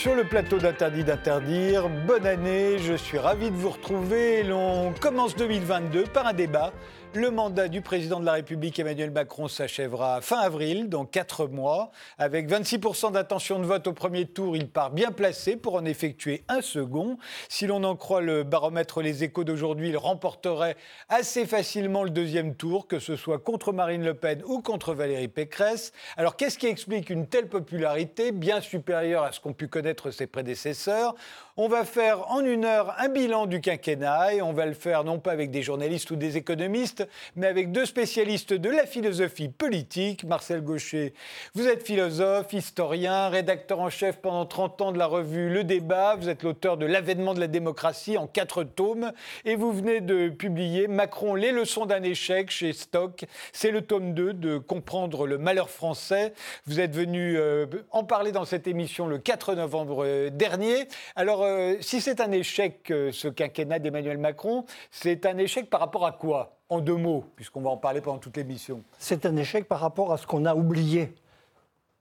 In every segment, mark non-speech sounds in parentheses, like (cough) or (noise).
Sur le plateau d'Interdit d'interdire. Bonne année, je suis ravi de vous retrouver. L'on commence 2022 par un débat le mandat du président de la République Emmanuel Macron s'achèvera fin avril, dans quatre mois. Avec 26% d'intention de vote au premier tour, il part bien placé pour en effectuer un second. Si l'on en croit le baromètre Les Échos d'aujourd'hui, il remporterait assez facilement le deuxième tour, que ce soit contre Marine Le Pen ou contre Valérie Pécresse. Alors qu'est-ce qui explique une telle popularité, bien supérieure à ce qu'ont pu connaître ses prédécesseurs? On va faire en une heure un bilan du quinquennat et on va le faire non pas avec des journalistes ou des économistes, mais avec deux spécialistes de la philosophie politique. Marcel Gaucher, vous êtes philosophe, historien, rédacteur en chef pendant 30 ans de la revue Le Débat. Vous êtes l'auteur de L'avènement de la démocratie en quatre tomes et vous venez de publier Macron, les leçons d'un échec chez Stock. C'est le tome 2 de Comprendre le malheur français. Vous êtes venu euh, en parler dans cette émission le 4 novembre euh, dernier. Alors, euh, si c'est un échec, ce quinquennat d'Emmanuel Macron, c'est un échec par rapport à quoi? En deux mots, puisqu'on va en parler pendant toute l'émission. C'est un échec par rapport à ce qu'on a oublié,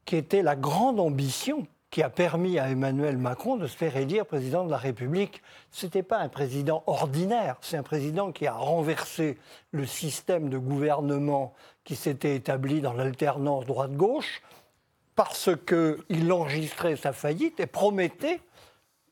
qui était la grande ambition qui a permis à Emmanuel Macron de se faire élire président de la République. Ce n'était pas un président ordinaire, c'est un président qui a renversé le système de gouvernement qui s'était établi dans l'alternance droite-gauche parce qu'il enregistrait sa faillite et promettait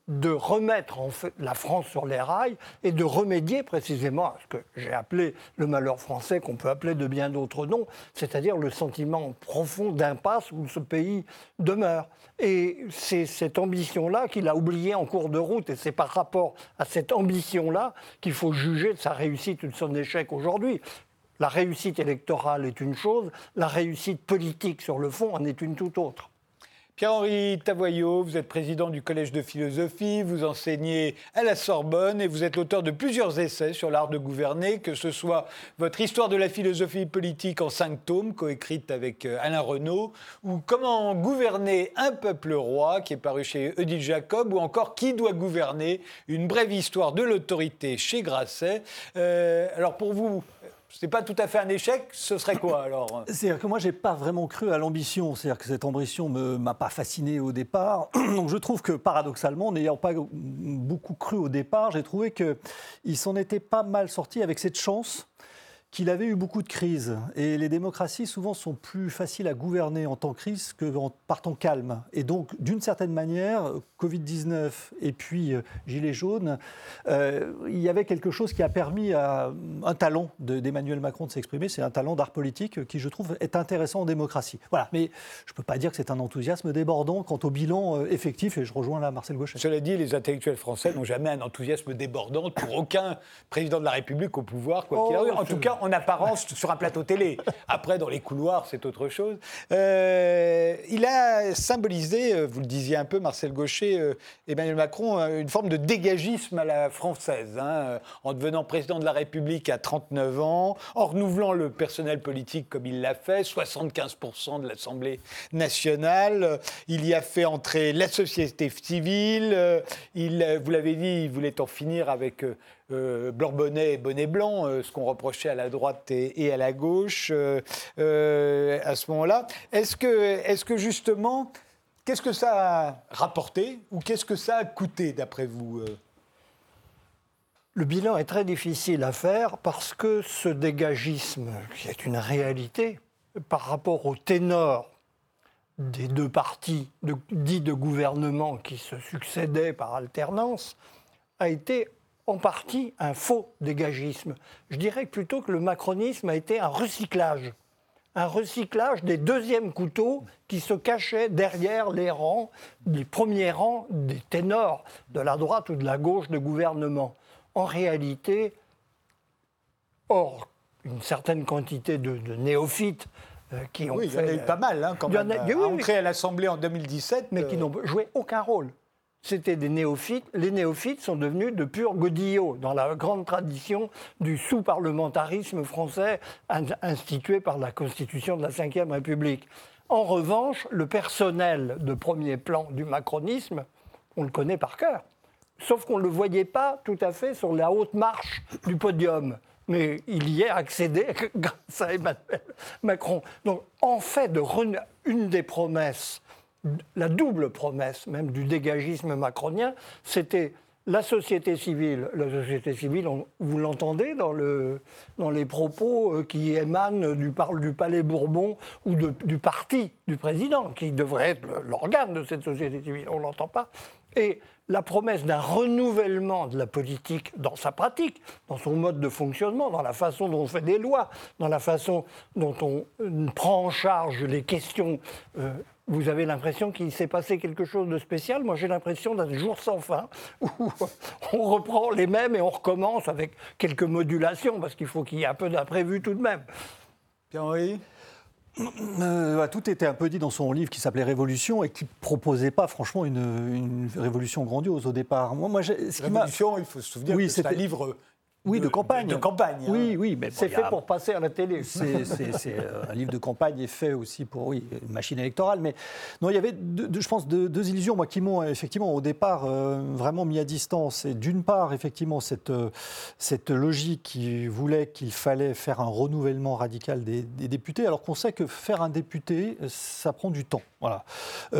de remettre la France sur les rails et de remédier précisément à ce que j'ai appelé le malheur français, qu'on peut appeler de bien d'autres noms, c'est-à-dire le sentiment profond d'impasse où ce pays demeure. Et c'est cette ambition-là qu'il a oubliée en cours de route, et c'est par rapport à cette ambition-là qu'il faut juger de sa réussite ou de son échec aujourd'hui. La réussite électorale est une chose, la réussite politique sur le fond en est une toute autre. Pierre-Henri Tavoyot, vous êtes président du Collège de philosophie, vous enseignez à la Sorbonne et vous êtes l'auteur de plusieurs essais sur l'art de gouverner, que ce soit votre Histoire de la philosophie politique en cinq tomes, coécrite avec euh, Alain Renaud, ou Comment gouverner un peuple roi, qui est paru chez Odile Jacob, ou encore Qui doit gouverner, une brève histoire de l'autorité chez Grasset. Euh, alors pour vous, c'est pas tout à fait un échec, ce serait quoi alors? C'est-à-dire que moi, j'ai pas vraiment cru à l'ambition. C'est-à-dire que cette ambition ne m'a pas fasciné au départ. (clears throat) Donc je trouve que paradoxalement, n'ayant pas beaucoup cru au départ, j'ai trouvé qu'il s'en était pas mal sorti avec cette chance qu'il avait eu beaucoup de crises. Et les démocraties, souvent, sont plus faciles à gouverner en temps crise que par temps calme. Et donc, d'une certaine manière, Covid-19 et puis euh, Gilets jaunes, euh, il y avait quelque chose qui a permis à un talent d'Emmanuel Macron de s'exprimer. C'est un talent d'art politique qui, je trouve, est intéressant en démocratie. Voilà. Mais je ne peux pas dire que c'est un enthousiasme débordant quant au bilan euh, effectif. Et je rejoins là Marcel Gauchet. Cela dit, les intellectuels français n'ont jamais un enthousiasme débordant pour aucun président de la République au pouvoir, quoi qu'il oh, arrive. En tout cas, en apparence (laughs) sur un plateau télé. Après, dans les couloirs, c'est autre chose. Euh, il a symbolisé, euh, vous le disiez un peu, Marcel Gaucher, euh, Emmanuel Macron, une forme de dégagisme à la française, hein, en devenant président de la République à 39 ans, en renouvelant le personnel politique comme il l'a fait, 75% de l'Assemblée nationale. Il y a fait entrer la société civile. Il, vous l'avez dit, il voulait en finir avec euh, blanc bonnet et bonnet blanc, euh, ce qu'on reprochait à la droite et, à la gauche euh, à ce moment-là. Est-ce que, est que justement, qu'est-ce que ça a rapporté ou qu'est-ce que ça a coûté d'après vous le bilan est très difficile à faire parce que ce dégagisme, qui est une réalité, par rapport au ténor des deux partis dits de gouvernement qui se succédaient par alternance, a été en partie un faux dégagisme. Je dirais plutôt que le macronisme a été un recyclage. Un recyclage des deuxièmes couteaux qui se cachaient derrière les rangs, les premiers rangs des ténors de la droite ou de la gauche de gouvernement. En réalité, or, une certaine quantité de, néophytes euh, qui ont oui, il y en a eu pas mal, hein, quand même, à l'Assemblée en 2017. Mais qui euh, n'ont joué aucun rôle c'était des néophytes. Les néophytes sont devenus de purs godillots, dans la grande tradition du sous-parlementarisme français institué par la Constitution de la Ve République. En revanche, le personnel de premier plan du macronisme, on le connaît par cœur. Sauf qu'on ne le voyait pas tout à fait sur la haute marche du podium. Mais il y est accédé (laughs) grâce à Emmanuel Macron. Donc, en fait, une des promesses la double promesse même du dégagisme macronien, c'était la société civile, la société civile, vous l'entendez dans, le, dans les propos euh, qui émanent du, du Palais Bourbon ou du parti du président, qui devrait être l'organe de cette société civile. On ne l'entend pas. Et la promesse d'un renouvellement de la politique dans sa pratique, dans son mode de fonctionnement, dans la façon dont on fait des lois, dans la façon dont on euh, prend en charge les questions euh, vous avez l'impression qu'il s'est passé quelque chose de spécial. Moi, j'ai l'impression d'un jour sans fin où (laughs) on reprend les mêmes et on recommence avec quelques modulations, parce qu'il faut qu'il y ait un peu d'imprévu tout de même. Pierre-Henri? Euh, tout était un peu dit dans son livre qui s'appelait Révolution et qui proposait pas franchement une, révolution grandiose au départ. Moi, moi, ce Révolution, il faut se souvenir que c'est un livre oui, de, campagne. De, campagne. Hein. Oui, oui, mais c'est fait pour passer à la télé. C'est euh, un livre de campagne est fait aussi pour oui, une machine électorale. Mais non, il y avait, je pense, deux, illusions moi qui m'ont effectivement au départ euh, vraiment mis à distance. Et d'une part, effectivement, cette, euh, cette logique qui voulait qu'il fallait faire un renouvellement radical des, députés, alors qu'on sait que faire un député, ça prend du temps. Voilà.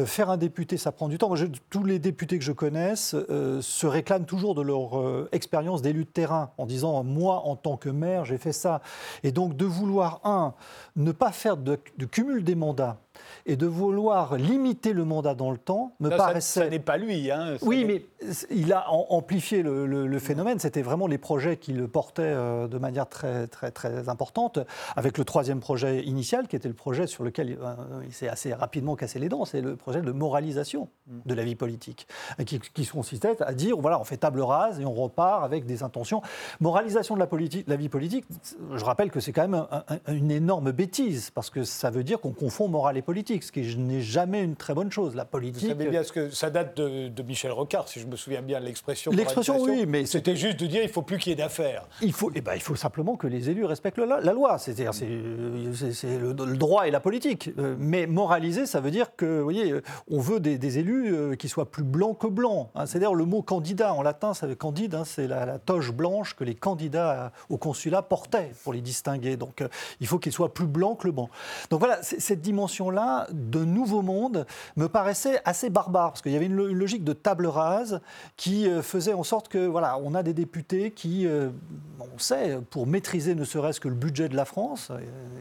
faire un député, ça prend du temps. Moi, tous les députés que je connaisse se réclament toujours de leur expérience d'élu de terrain en disant disant moi en tant que maire j'ai fait ça. Et donc de vouloir, un, ne pas faire de, cumul des mandats et de vouloir limiter le mandat dans le temps me paraissait. Ça, n'est pas lui. Hein, oui, mais il a amplifié le, phénomène. C'était vraiment les projets qui le portaient euh, de manière très, très, très importante, avec le troisième projet initial, qui était le projet sur lequel euh, il s'est assez rapidement cassé les dents. C'est le projet de moralisation de la vie politique, qui, qui consistait à dire voilà, on fait table rase et on repart avec des intentions. Moralisation de la, politique, la vie politique, je rappelle que c'est quand même une énorme bêtise, parce que ça veut dire qu'on confond morale et politique, ce qui n'est jamais une très bonne chose. La politique. Vous savez bien ce que ça date de, Michel Rocard, si je me souviens bien de l'expression. L'expression, oui, mais c'était juste de dire il faut plus qu'il y ait d'affaires. Il faut, eh ben, il faut simplement que les élus respectent la, loi. C'est-à-dire, c'est le, le, droit et la politique. Euh, mais moraliser, ça veut dire que, vous voyez, on veut des, élus euh, qui soient plus blancs que blancs. Hein. C'est-à-dire le mot candidat en latin, ça veut candide, hein, c'est la, toge blanche que les candidats au consulat portaient pour les distinguer. Donc, euh, il faut qu'ils soient plus blancs que le blanc. Donc voilà, cette dimension-là de nouveau monde me paraissait assez barbare, parce qu'il y avait une, logique de table rase qui euh, faisait en sorte que, voilà, on a des députés qui, euh, on sait, pour maîtriser ne serait-ce que le budget de la France, euh,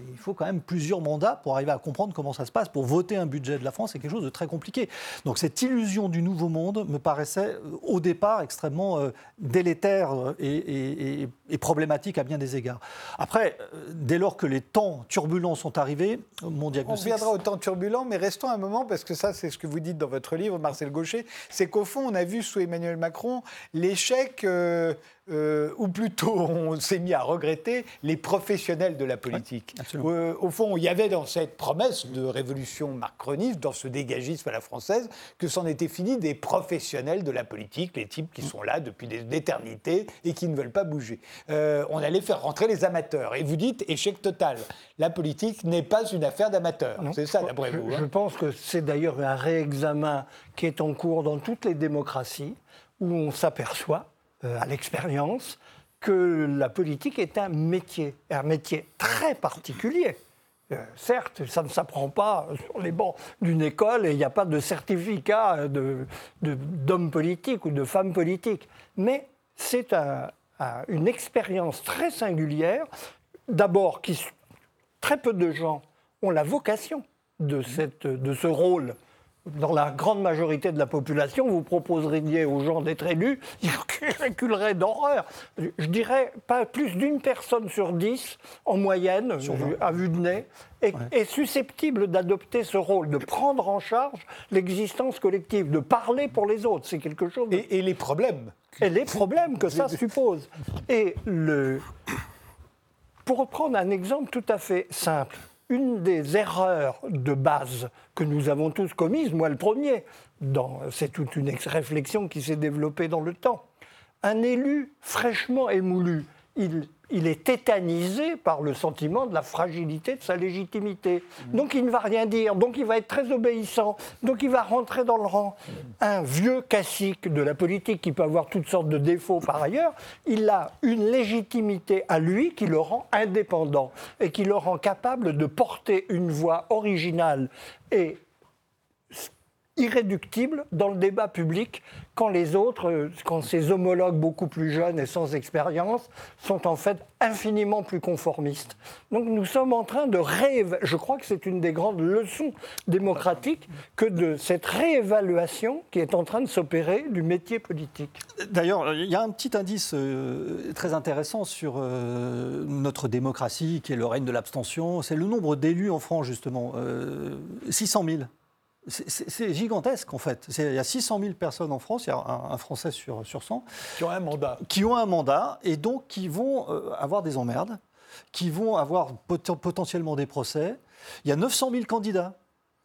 il faut quand même plusieurs mandats pour arriver à comprendre comment ça se passe. Pour voter un budget de la France, c'est quelque chose de très compliqué. Donc cette illusion du nouveau monde me paraissait au départ extrêmement délétère et, problématique à bien des égards. Après, dès lors que les temps turbulents sont arrivés, mon diagnostic... On turbulent, mais restons un moment, parce que ça, c'est ce que vous dites dans votre livre, Marcel Gaucher, c'est qu'au fond, on a vu sous Emmanuel Macron l'échec euh, euh, ou plutôt (laughs) on s'est mis à regretter les professionnels de la politique. Euh, au fond, il y avait dans cette promesse de révolution macroniste, dans ce dégagisme à la française, que c'en était fini des professionnels de la politique, les types qui sont là depuis des éternités et qui ne veulent pas bouger. Euh, on allait faire rentrer les amateurs. Et vous dites échec total. La politique n'est pas une affaire d'amateurs. C'est ça, d'après vous. Hein. Je pense que c'est d'ailleurs un réexamen qui est en cours dans toutes les démocraties où on s'aperçoit à l'expérience que la politique est un métier, un métier très particulier. Euh, certes, ça ne s'apprend pas sur les bancs d'une école et il n'y a pas de certificat d'homme de, politique ou de femme politique. Mais c'est une expérience très singulière, d'abord très peu de gens ont la vocation de, de ce rôle dans la grande majorité de la population, vous proposeriez aux gens d'être élus, ils reculeraient d'horreur. Je dirais pas plus d'une personne sur dix, en moyenne, à vue de nez, est, susceptible d'adopter ce rôle, de prendre en charge l'existence collective, de parler pour les autres. C'est quelque chose. Et, les problèmes. Et les problèmes que ça suppose. Et le. Pour reprendre un exemple tout à fait simple, une des erreurs de base que nous avons tous commises, moi le premier, c'est toute une réflexion qui s'est développée dans le temps. Un élu fraîchement émoulu, il il est tétanisé par le sentiment de la fragilité de sa légitimité. Donc il ne va rien dire, donc il va être très obéissant, donc il va rentrer dans le rang. Un vieux classique de la politique qui peut avoir toutes sortes de défauts par ailleurs, il a une légitimité à lui qui le rend indépendant et qui le rend capable de porter une voix originale et irréductible dans le débat public quand les autres, euh, quand ses homologues beaucoup plus jeunes et sans expérience sont en fait infiniment plus conformistes. Donc nous sommes en train de réévaluer, je crois que c'est une des grandes leçons démocratiques que de cette réévaluation qui est en train de s'opérer du métier politique. D'ailleurs, il y a un petit indice euh, très intéressant sur euh, notre démocratie qui est le règne de l'abstention, c'est le nombre d'élus en France justement, 600 000. C'est gigantesque en fait. Il y a 600 000 personnes en France, il y a un, Français sur, sur 100. Qui ont un mandat. Qui ont un mandat et donc qui vont euh, avoir des emmerdes, qui vont avoir potentiellement des procès. Il y a 900 000 candidats.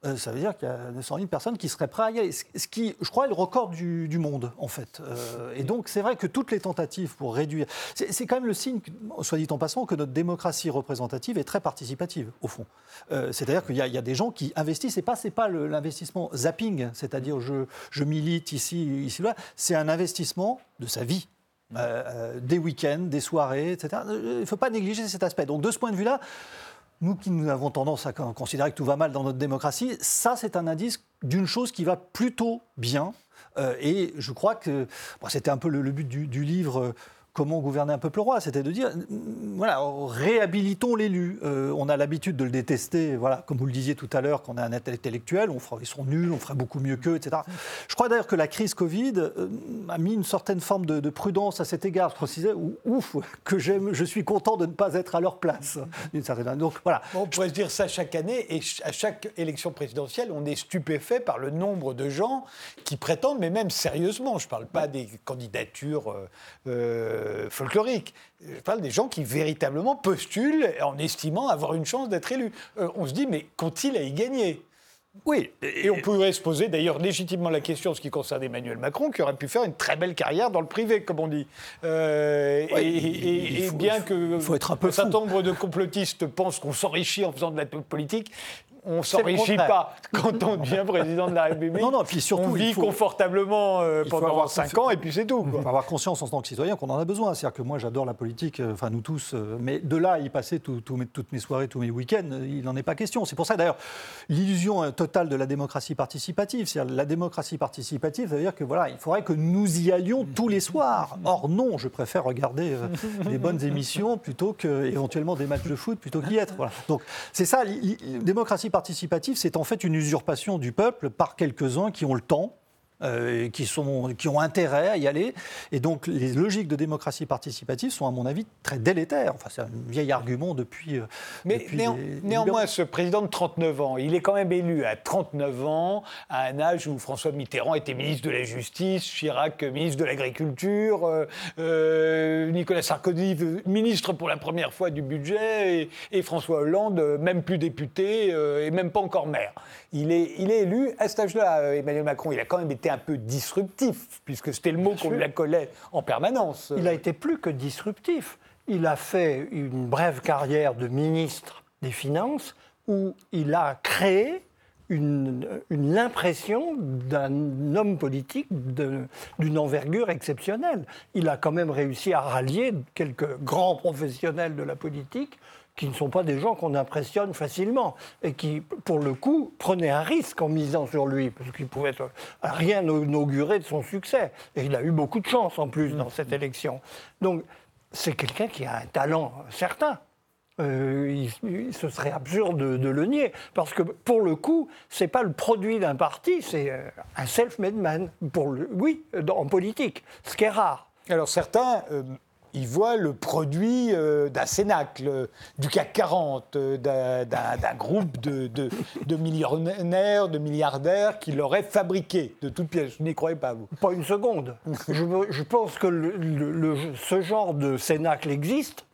Euh, ça veut dire qu'il y a 200 000 personnes qui seraient prêtes à y aller. Ce qui, je crois, est le record du, monde, en fait. Euh, et donc, c'est vrai que toutes les tentatives pour réduire. C'est quand même le signe, soit dit en passant, que notre démocratie représentative est très participative, au fond. Euh, c'est-à-dire qu'il y, a des gens qui investissent. Et pas, c'est pas l'investissement zapping, c'est-à-dire je, je milite ici, ici, là. C'est un investissement de sa vie. des week-ends, des soirées, etc. Il ne faut pas négliger cet aspect. Donc, de ce point de vue-là, nous qui avons tendance à considérer que tout va mal dans notre démocratie, ça c'est un indice d'une chose qui va plutôt bien. Euh, et je crois que c'était un peu le, but du livre comment gouverner un peuple roi, c'était de dire, voilà, réhabilitons l'élu. Euh, on a l'habitude de le détester, voilà, comme vous le disiez tout à l'heure, qu'on a un intellectuel, on fera, ils sont nuls, on ferait beaucoup mieux qu'eux, etc. Je crois d'ailleurs que la crise Covid euh, a mis une certaine forme de, prudence à cet égard. Je précisais, ouf, que j'aime, je suis content de ne pas être à leur place, d'une certaine Donc voilà. on pourrait se dire ça chaque année, et à chaque élection présidentielle, on est stupéfait par le nombre de gens qui prétendent, mais même sérieusement, je ne parle pas des candidatures. Euh, euh, folklorique. Je parle des gens qui véritablement postulent en estimant avoir une chance d'être élus. Euh, on se dit, mais qu'ont-ils à y gagner? Oui, et on pourrait se poser d'ailleurs légitimement la question en ce qui concerne Emmanuel Macron, qui aurait pu faire une très belle carrière dans le privé, comme on dit. Euh, et, bien que faut être un, peu un certain nombre de complotistes pensent qu'on s'enrichit en faisant de la politique, on ne s'enrichit pas (laughs) quand on devient président de la République. Non, non, puis surtout, on vit confortablement euh, pendant 5 ans et puis c'est tout. Il faut avoir conscience en tant que citoyen qu'on en a besoin. C'est-à-dire que moi j'adore la politique, euh, enfin nous tous, euh, mais de là à y passer toutes mes soirées, tous mes week-ends, il n'en est pas question. C'est pour ça d'ailleurs l'illusion totale de la démocratie participative. C'est-à-dire la démocratie participative, ça veut dire que voilà, il faudrait que nous y allions tous les soirs. Or non, je préfère regarder des bonnes (laughs) émissions plutôt que éventuellement des matchs de foot plutôt qu'y être. Voilà. Donc c'est ça, démocratie participative, c'est en fait une usurpation du peuple par quelques-uns qui ont le temps euh, qui, sont, qui ont intérêt à y aller. Et donc les logiques de démocratie participative sont à mon avis très délétères. Enfin, c'est un vieil argument depuis... Euh, Mais néanmoins, ce président de 39 ans, il est quand même élu à 39 ans, à un âge où François Mitterrand était ministre de la Justice, Chirac ministre de l'Agriculture, euh, Nicolas Sarkozy ministre pour la première fois du budget, et, François Hollande même plus député et même pas encore maire. Il est, il est élu à cet âge-là, Emmanuel Macron. Il a quand même été un peu disruptif, puisque c'était le mot qu'on lui accolait en permanence. Il a été plus que disruptif. Il a fait une brève carrière de ministre des Finances où il a créé une, l'impression d'un homme politique d'une envergure exceptionnelle. Il a quand même réussi à rallier quelques grands professionnels de la politique qui ne sont pas des gens qu'on impressionne facilement et qui, pour le coup, prenaient un risque en misant sur lui, parce qu'il pouvait rien inaugurer de son succès. Et il a eu beaucoup de chance en plus dans cette élection. Donc, c'est quelqu'un qui a un talent certain. Euh, il, ce serait absurde de, le nier, parce que pour le coup, c'est pas le produit d'un parti, c'est euh, un self-made man. Pour le, oui, en politique, ce qui est rare. Alors certains euh, il voit le produit euh, d'un Cénacle, du CAC 40, euh, d'un groupe de, millionnaires, de milliardaires qui l'auraient fabriqué de toutes pièces. Je n'y croyais pas, vous. Pas une seconde. je, pense que ce genre de Cénacle existe.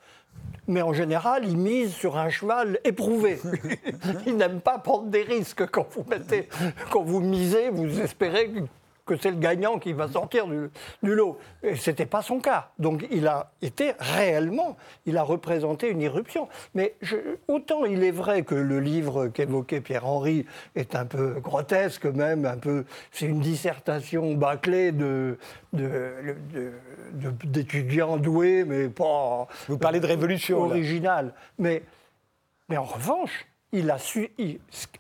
Mais en général, il mise sur un cheval éprouvé. (laughs) il n'aime pas prendre des risques quand vous mettez, quand vous misez, vous espérez que c'est le gagnant qui va sortir du, lot. Et ce n'était pas son cas. Donc il a été réellement, il a représenté une irruption. Mais autant il est vrai que le livre qu'évoquait Pierre-Henri est un peu grotesque même, un peu, c'est une dissertation bâclée de, d'étudiants doués, mais pas. Vous parlez de révolution. Original. Mais, mais en revanche, il a su,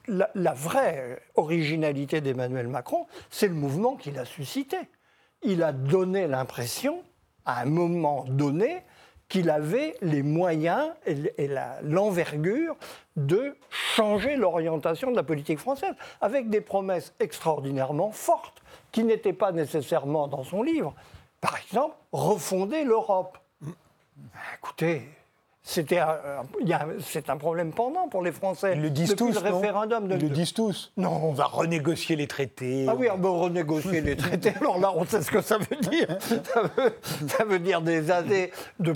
la, la, vraie originalité d'Emmanuel Macron, c'est le mouvement qu'il a suscité. Il a donné l'impression, à un moment donné, qu'il avait les moyens et l'envergure de changer l'orientation de la politique française, avec des promesses extraordinairement fortes, qui n'étaient pas nécessairement dans son livre. Par exemple, refonder l'Europe. Écoutez, c'était c'est un problème pendant pour les Français. Ils le disent Depuis tous. le référendum de, Ils le disent tous. Non. On va renégocier les traités. Ah oui, on va renégocier les (laughs) traités. Alors là, on sait ce que ça veut dire. (laughs) Ça veut, dire des années de,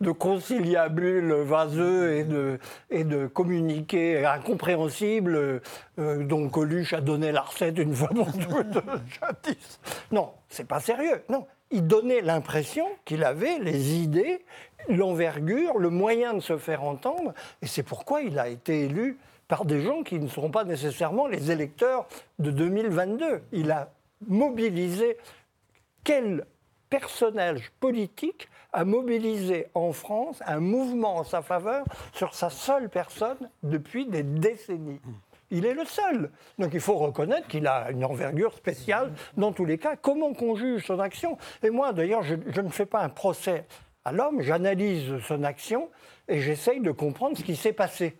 de conciliabules vaseux et de, et de communiqués incompréhensibles euh, dont Coluche a donné la recette une fois pour (laughs) toutes. non, c'est pas sérieux. Non, il donnait l'impression qu'il avait les idées, l'envergure, le moyen de se faire entendre, et c'est pourquoi il a été élu par des gens qui ne seront pas nécessairement les électeurs de 2022. Il a mobilisé quel personnage politique a mobilisé en France un mouvement en sa faveur sur sa seule personne depuis des décennies. Il est le seul. Donc il faut reconnaître qu'il a une envergure spéciale dans tous les cas. Comment qu'on juge son action Et moi, d'ailleurs, je, ne fais pas un procès à l'homme, j'analyse son action et j'essaye de comprendre ce qui s'est passé.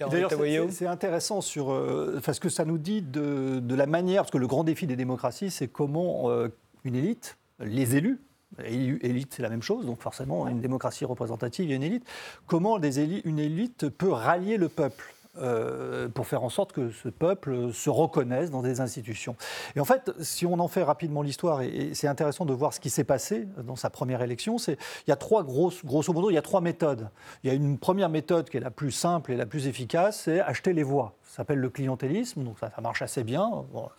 D'ailleurs, c'est intéressant sur euh, ce que ça nous dit de, la manière, parce que le grand défi des démocraties, c'est comment euh, une élite, les élus, élite c'est la même chose, donc forcément une démocratie représentative, il y a une élite, comment des une élite peut rallier le peuple euh, pour faire en sorte que ce peuple se reconnaisse dans des institutions. Et en fait, si on en fait rapidement l'histoire, et, c'est intéressant de voir ce qui s'est passé dans sa première élection, il y a trois grosses, grosso il y a trois méthodes. Il y a une première méthode qui est la plus simple et la plus efficace, c'est acheter les voix. Ça s'appelle le clientélisme, donc ça, marche assez bien,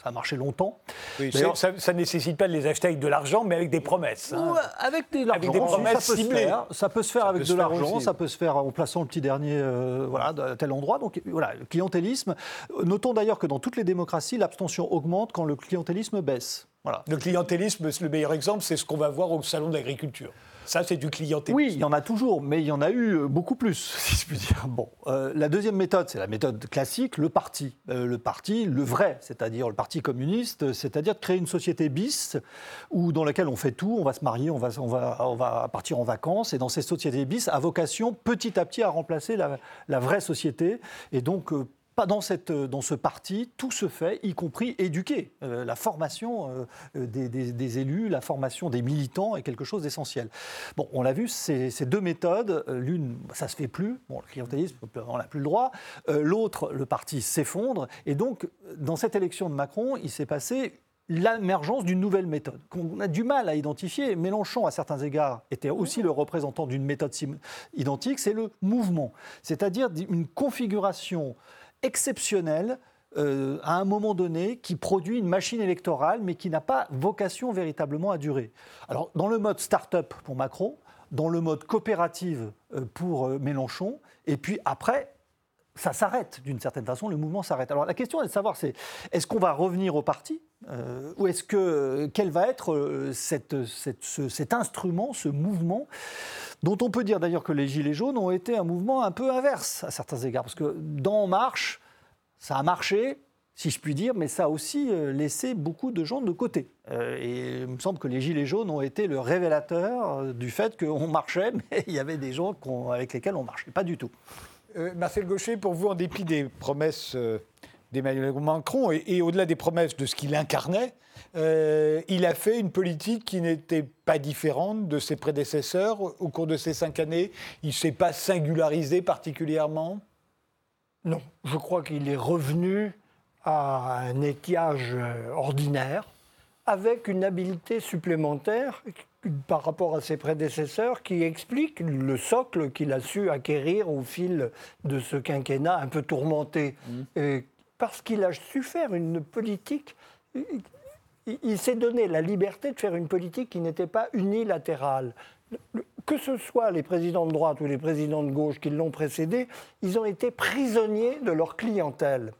ça a marché longtemps. ça ne nécessite pas de les acheter avec de l'argent, mais avec des promesses. Hein. avec, des, promesses ça peut Se faire, ça peut se faire avec de l'argent, ça peut se faire en plaçant le petit dernier euh, voilà, à tel endroit. Donc voilà, le clientélisme. Notons d'ailleurs que dans toutes les démocraties, l'abstention augmente quand le clientélisme baisse. Voilà. Le clientélisme, le meilleur exemple, c'est ce qu'on va voir au salon de l'agriculture. Ça, c'est du clientélisme. Oui, il y en a toujours, mais il y en a eu euh, beaucoup plus, (laughs) si je puis dire. Bon, euh, la deuxième méthode, c'est la méthode classique, le parti. Euh, le parti, le vrai, c'est-à-dire le parti communiste, c'est-à-dire de créer une société bis où, dans laquelle on fait tout, on va se marier, on va, on va, on va partir en vacances, et dans ces sociétés bis, à vocation petit à petit à remplacer la, vraie société, et donc pas dans, cette, dans ce parti, tout se fait, y compris éduquer. Euh, la formation euh, des, élus, la formation des militants est quelque chose d'essentiel. Bon, on l'a vu, ces, deux méthodes, euh, l'une, ça se fait plus, bon, le clientélisme, on n'a plus le droit, l'autre, le parti s'effondre, et donc, dans cette élection de Macron, il s'est passé l'émergence d'une nouvelle méthode qu'on a du mal à identifier. Mélenchon, à certains égards, était aussi le représentant d'une méthode identique, c'est le mouvement, c'est-à-dire une configuration exceptionnel euh, à un moment donné qui produit une machine électorale mais qui n'a pas vocation véritablement à durer. Alors dans le mode start-up pour Macron, dans le mode coopérative euh, pour euh, Mélenchon, et puis après, ça s'arrête d'une certaine façon, le mouvement s'arrête. Alors la question est de savoir, c'est est-ce qu'on va revenir au parti ou est-ce que quel va être cette, cet instrument, ce mouvement dont on peut dire d'ailleurs que les Gilets jaunes ont été un mouvement un peu inverse à certains égards, parce que dans En Marche, ça a marché, si je puis dire, mais ça a aussi euh, laissé beaucoup de gens de côté. Euh, et il me semble que les Gilets jaunes ont été le révélateur euh, du fait qu'on marchait, (laughs) mais il y avait des gens avec lesquels on marchait pas du tout. Marcel Gaucher, pour vous, en dépit des promesses d'Emmanuel Macron et au-delà des promesses de ce qu'il incarnait, euh, il a fait une politique qui n'était pas différente de ses prédécesseurs au cours de ces cinq années. Il ne s'est pas singularisé particulièrement? Non, je crois qu'il est revenu à un étiage euh, ordinaire avec une habileté supplémentaire par rapport à ses prédécesseurs qui explique le socle qu'il a su acquérir au fil de ce quinquennat un peu tourmenté. Mmh. Parce qu'il a su faire une politique il s'est donné la liberté de faire une politique qui n'était pas unilatérale. Que ce soit les présidents de droite ou les présidents de gauche qui l'ont précédé, ils ont été prisonniers de leur clientèle.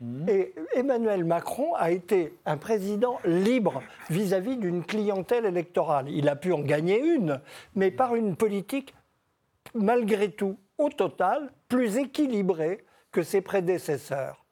Mmh. Et Emmanuel Macron a été un président libre vis-à-vis d'une clientèle électorale. Il a pu en gagner une, mais par une politique, malgré tout, au total, plus équilibrée que ses prédécesseurs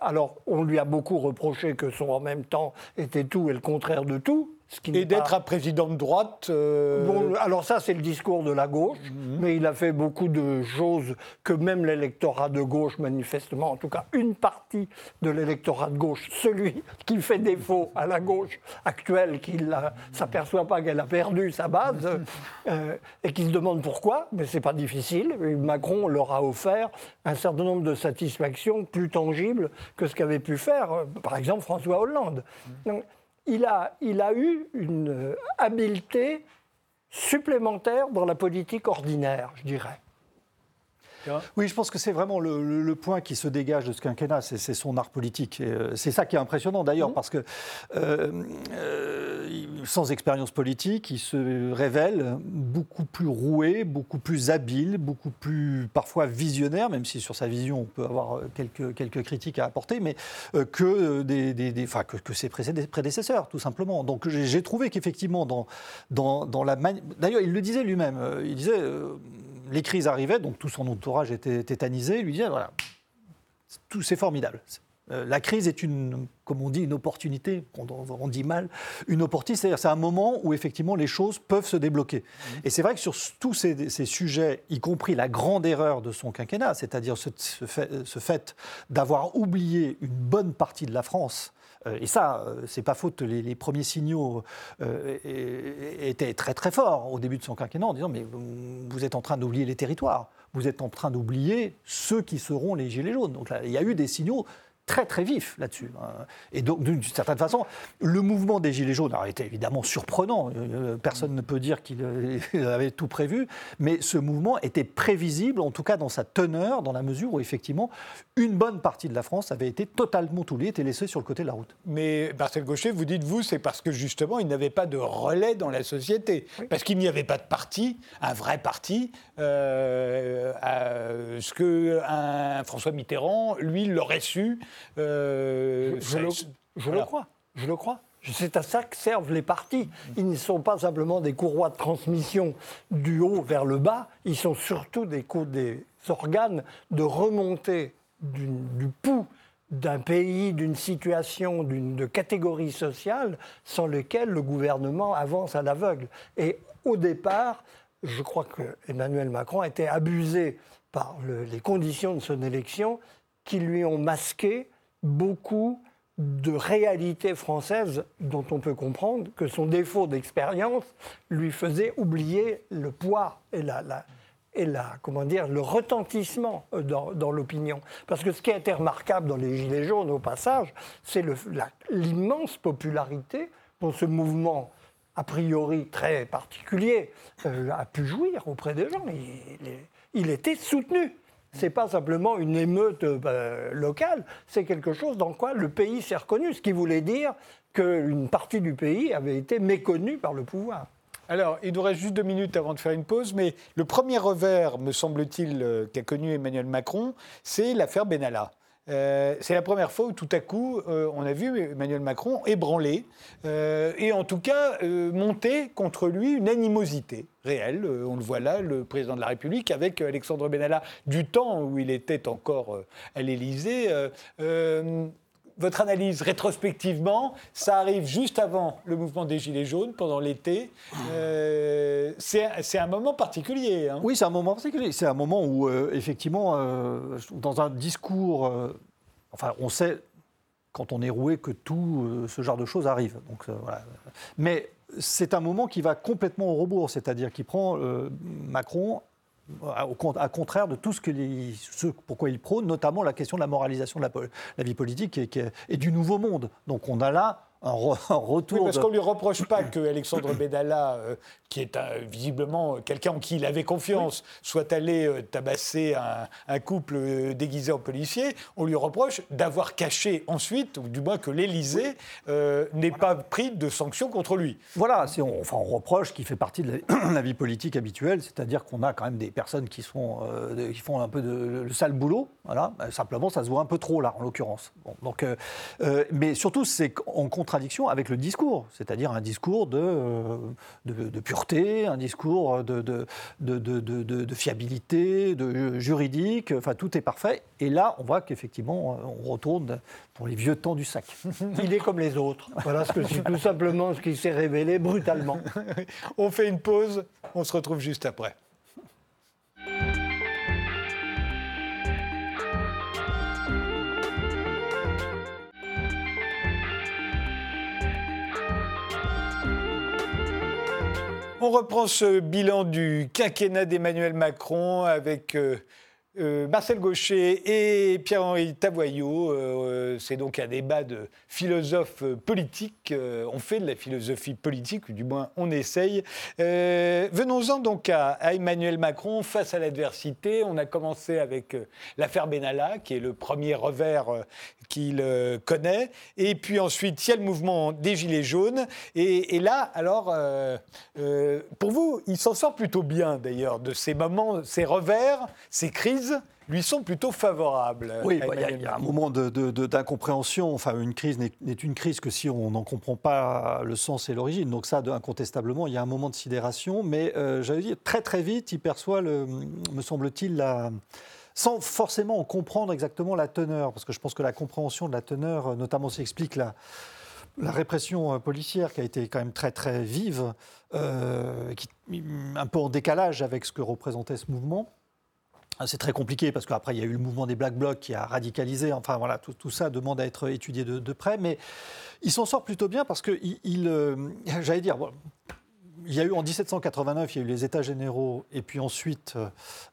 alors, on lui a beaucoup reproché que son en même temps était tout et le contraire de tout. Et d'être un président de droite. Euh, bon, alors ça, c'est le discours de la gauche, mhm. mais il a fait beaucoup de choses que même l'électorat de gauche, manifestement, en tout cas une partie de l'électorat de gauche, celui qui fait défaut à la gauche actuelle, qui ne s'aperçoit pas qu'elle a perdu sa base, (laughs) euh, et qui se demande pourquoi, mais c'est pas difficile. Macron leur a offert un certain nombre de satisfactions plus tangibles que ce qu'avait pu faire, euh, par exemple, François Hollande. Donc, il a, il a eu une habileté supplémentaire dans la politique ordinaire, je dirais. Oui, je pense que c'est vraiment le, point qui se dégage de ce quinquennat, c'est son art politique. Euh, c'est ça qui est impressionnant d'ailleurs, mmh. parce que euh, euh, sans expérience politique, il se révèle beaucoup plus roué, beaucoup plus habile, beaucoup plus parfois visionnaire, même si sur sa vision on peut avoir quelques, quelques critiques à apporter, mais que, des, des, que, ses prédécesseurs, tout simplement. Donc j'ai trouvé qu'effectivement, dans, dans, dans la D'ailleurs, il le disait lui-même, il disait les crises arrivaient, donc tout son entourage était tétanisé. Lui disait voilà, tout c'est formidable. Euh, la crise est une, comme on dit, une opportunité, on, dit mal, une opportunité, c'est-à-dire c'est un moment où effectivement les choses peuvent se débloquer. Et c'est vrai que sur tous ces, sujets, y compris la grande erreur de son quinquennat, c'est-à-dire ce, fait, d'avoir oublié une bonne partie de la France, et ça, euh, c'est pas faute, les, premiers signaux étaient très très forts au début de son quinquennat en disant mais vous êtes en train d'oublier les territoires, vous êtes en train d'oublier ceux qui seront les gilets jaunes. Donc là, il y a eu des signaux très très vif là-dessus. Hein. Et donc, d'une certaine façon, le mouvement des Gilets jaunes a été évidemment surprenant. Euh, personne ne peut dire qu'il euh, (laughs) avait tout prévu, mais ce mouvement était prévisible, en tout cas dans sa teneur, dans la mesure où effectivement, une bonne partie de la France avait été totalement oubliée, était laissée sur le côté de la route. Mais Marcel Gaucher, vous dites vous, c'est parce que justement, il n'avait pas de relais dans la société, parce qu'il n'y avait pas de parti, un vrai parti, euh, ce que un François Mitterrand, lui, l'aurait su. Euh, je, le, crois, je le crois. C'est à ça que servent les partis. Ils ne sont pas simplement des courroies de transmission du haut vers le bas, ils sont surtout des, des organes de remontée du, du pouls d'un pays, d'une situation, d'une catégorie sociale sans lequel le gouvernement avance à l'aveugle. Et au départ, je crois que Emmanuel Macron a été abusé par les conditions de son élection qui lui ont masqué beaucoup de réalités françaises dont on peut comprendre que son défaut d'expérience lui faisait oublier le poids et la, et la, comment dire, le retentissement dans, dans l'opinion. Parce que ce qui a été remarquable dans les Gilets jaunes, au passage, c'est l'immense popularité dont ce mouvement, a priori très particulier, euh, a pu jouir auprès des gens. il, il était soutenu n'est pas simplement une émeute euh, locale, c'est quelque chose dans quoi le pays s'est reconnu, ce qui voulait dire qu'une partie du pays avait été méconnue par le pouvoir. Alors, il nous reste juste deux minutes avant de faire une pause, mais le premier revers, me semble-t-il, euh, qu'a connu Emmanuel Macron, c'est l'affaire Benalla. Euh, c'est la première fois où tout à coup euh, on a vu Emmanuel Macron ébranlé euh, et en tout cas monter contre lui une animosité réelle. on le voit là, le président de la République avec Alexandre Benalla du temps où il était encore à l'Élysée votre analyse rétrospectivement, ça arrive juste avant le mouvement des Gilets jaunes, pendant l'été. Euh, c'est un moment particulier. Hein. Oui, c'est un moment particulier. C'est un moment où, euh, effectivement, euh, dans un discours, enfin, on sait, quand on est roué, que tout ce genre de choses arrive. Donc, voilà. Mais c'est un moment qui va complètement au rebours, c'est-à-dire qui prend Macron à contraire de tout ce, que ce pourquoi il prône, notamment la question de la moralisation de la, vie politique et, du nouveau monde. Donc on a là (laughs) un, retour. Oui, parce qu'on ne lui reproche pas que Alexandre Bedalla, euh, qui est visiblement quelqu'un en qui il avait confiance, soit allé euh, tabasser un, couple euh, déguisé en policier. On lui reproche d'avoir caché ensuite, ou du moins que l'Élysée n'ait pas pris de sanctions contre lui. Voilà, on, enfin, on reproche qu'il fait partie de (clears throat) la, vie politique habituelle, c'est-à-dire qu'on a quand même des personnes qui, sont, qui font un peu de, le sale boulot. Voilà. Simplement, ça se voit un peu trop là, en l'occurrence. donc, mais surtout, c'est en contradiction contradiction avec le discours, c'est-à-dire un discours de, de, pureté, un discours de, de, fiabilité, de juridique, enfin tout est parfait. Et là, on voit qu'effectivement, on retourne pour les vieux temps du sac. (laughs) Il est comme les autres. Voilà ce que c'est tout simplement ce qui s'est révélé brutalement. (laughs) on fait une pause, on se retrouve juste après. On reprend ce bilan du quinquennat d'Emmanuel Macron avec euh, euh, Marcel Gaucher et Pierre-Henri Tavoyot. Euh, c'est donc un débat de philosophes politiques. On fait de la philosophie politique, ou du moins on essaye. Venons-en donc à, Emmanuel Macron face à l'adversité. On a commencé avec l'affaire Benalla, qui est le premier revers qu'il connaît. Et puis ensuite, il y a le mouvement des Gilets jaunes. Et, et là, alors, pour vous, il s'en sort plutôt bien d'ailleurs de ces moments, ces revers, ces crises lui sont plutôt favorables. Oui, bah, il y, a un moment d'incompréhension. enfin, une crise n'est une crise que si on n'en comprend pas le sens et l'origine. Donc ça, incontestablement, il y a un moment de sidération. Mais euh, j'allais dire, très très vite, il perçoit, le, me semble-t-il, sans forcément en comprendre exactement la teneur. Parce que je pense que la compréhension de la teneur, notamment s'explique la, répression euh, policière qui a été quand même très très vive, euh, qui, un peu en décalage avec ce que représentait ce mouvement. C'est très compliqué parce qu'après, il y a eu le mouvement des Black Blocs qui a radicalisé. Enfin, voilà, tout, ça demande à être étudié de, près. Mais il s'en sort plutôt bien parce que, il, euh, j'allais dire, il y a eu en 1789, il y a eu les États généraux et puis ensuite, euh,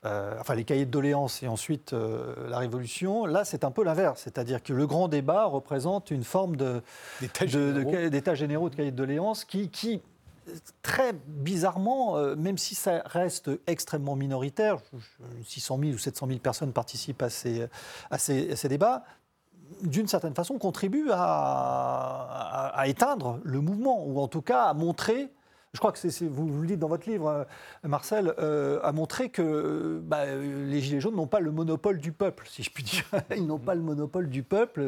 euh, enfin les cahiers de doléances et ensuite la Révolution. Là, c'est un peu l'inverse, c'est-à-dire que le grand débat représente une forme d'état généraux. généraux de cahiers de doléances qui, qui très bizarrement, euh, même si ça reste extrêmement minoritaire, 600 000 ou 700 000 personnes participent à ces, à ces, débats, d'une certaine façon, contribuent à, à, éteindre le mouvement, ou en tout cas à montrer je crois que vous, le dites dans votre livre, euh, Marcel, euh, a montré que bah, les Gilets jaunes n'ont pas le monopole du peuple, si je puis dire. (laughs) Ils n'ont pas le monopole du peuple.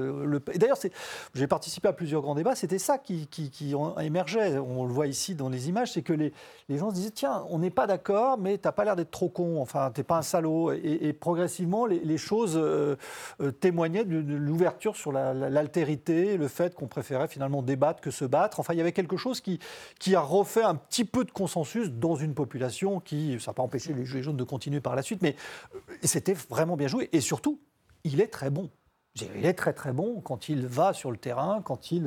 D'ailleurs, j'ai participé à plusieurs grands débats, c'était ça qui, émergeait. On le voit ici dans les images, c'est que les, gens se disaient tiens, on n'est pas d'accord, mais tu n'as pas l'air d'être trop con, enfin, tu n'es pas un salaud. Et, progressivement, les, choses euh, témoignaient de, l'ouverture sur l'altérité, le fait qu'on préférait finalement débattre que se battre. Enfin, il y avait quelque chose qui, qui a refait un un petit peu de consensus dans une population qui, ça n'a pas empêché les Gilets jaunes de continuer par la suite, mais euh, c'était vraiment bien joué. Et surtout, il est très bon. Il est très très bon quand il va sur le terrain, quand il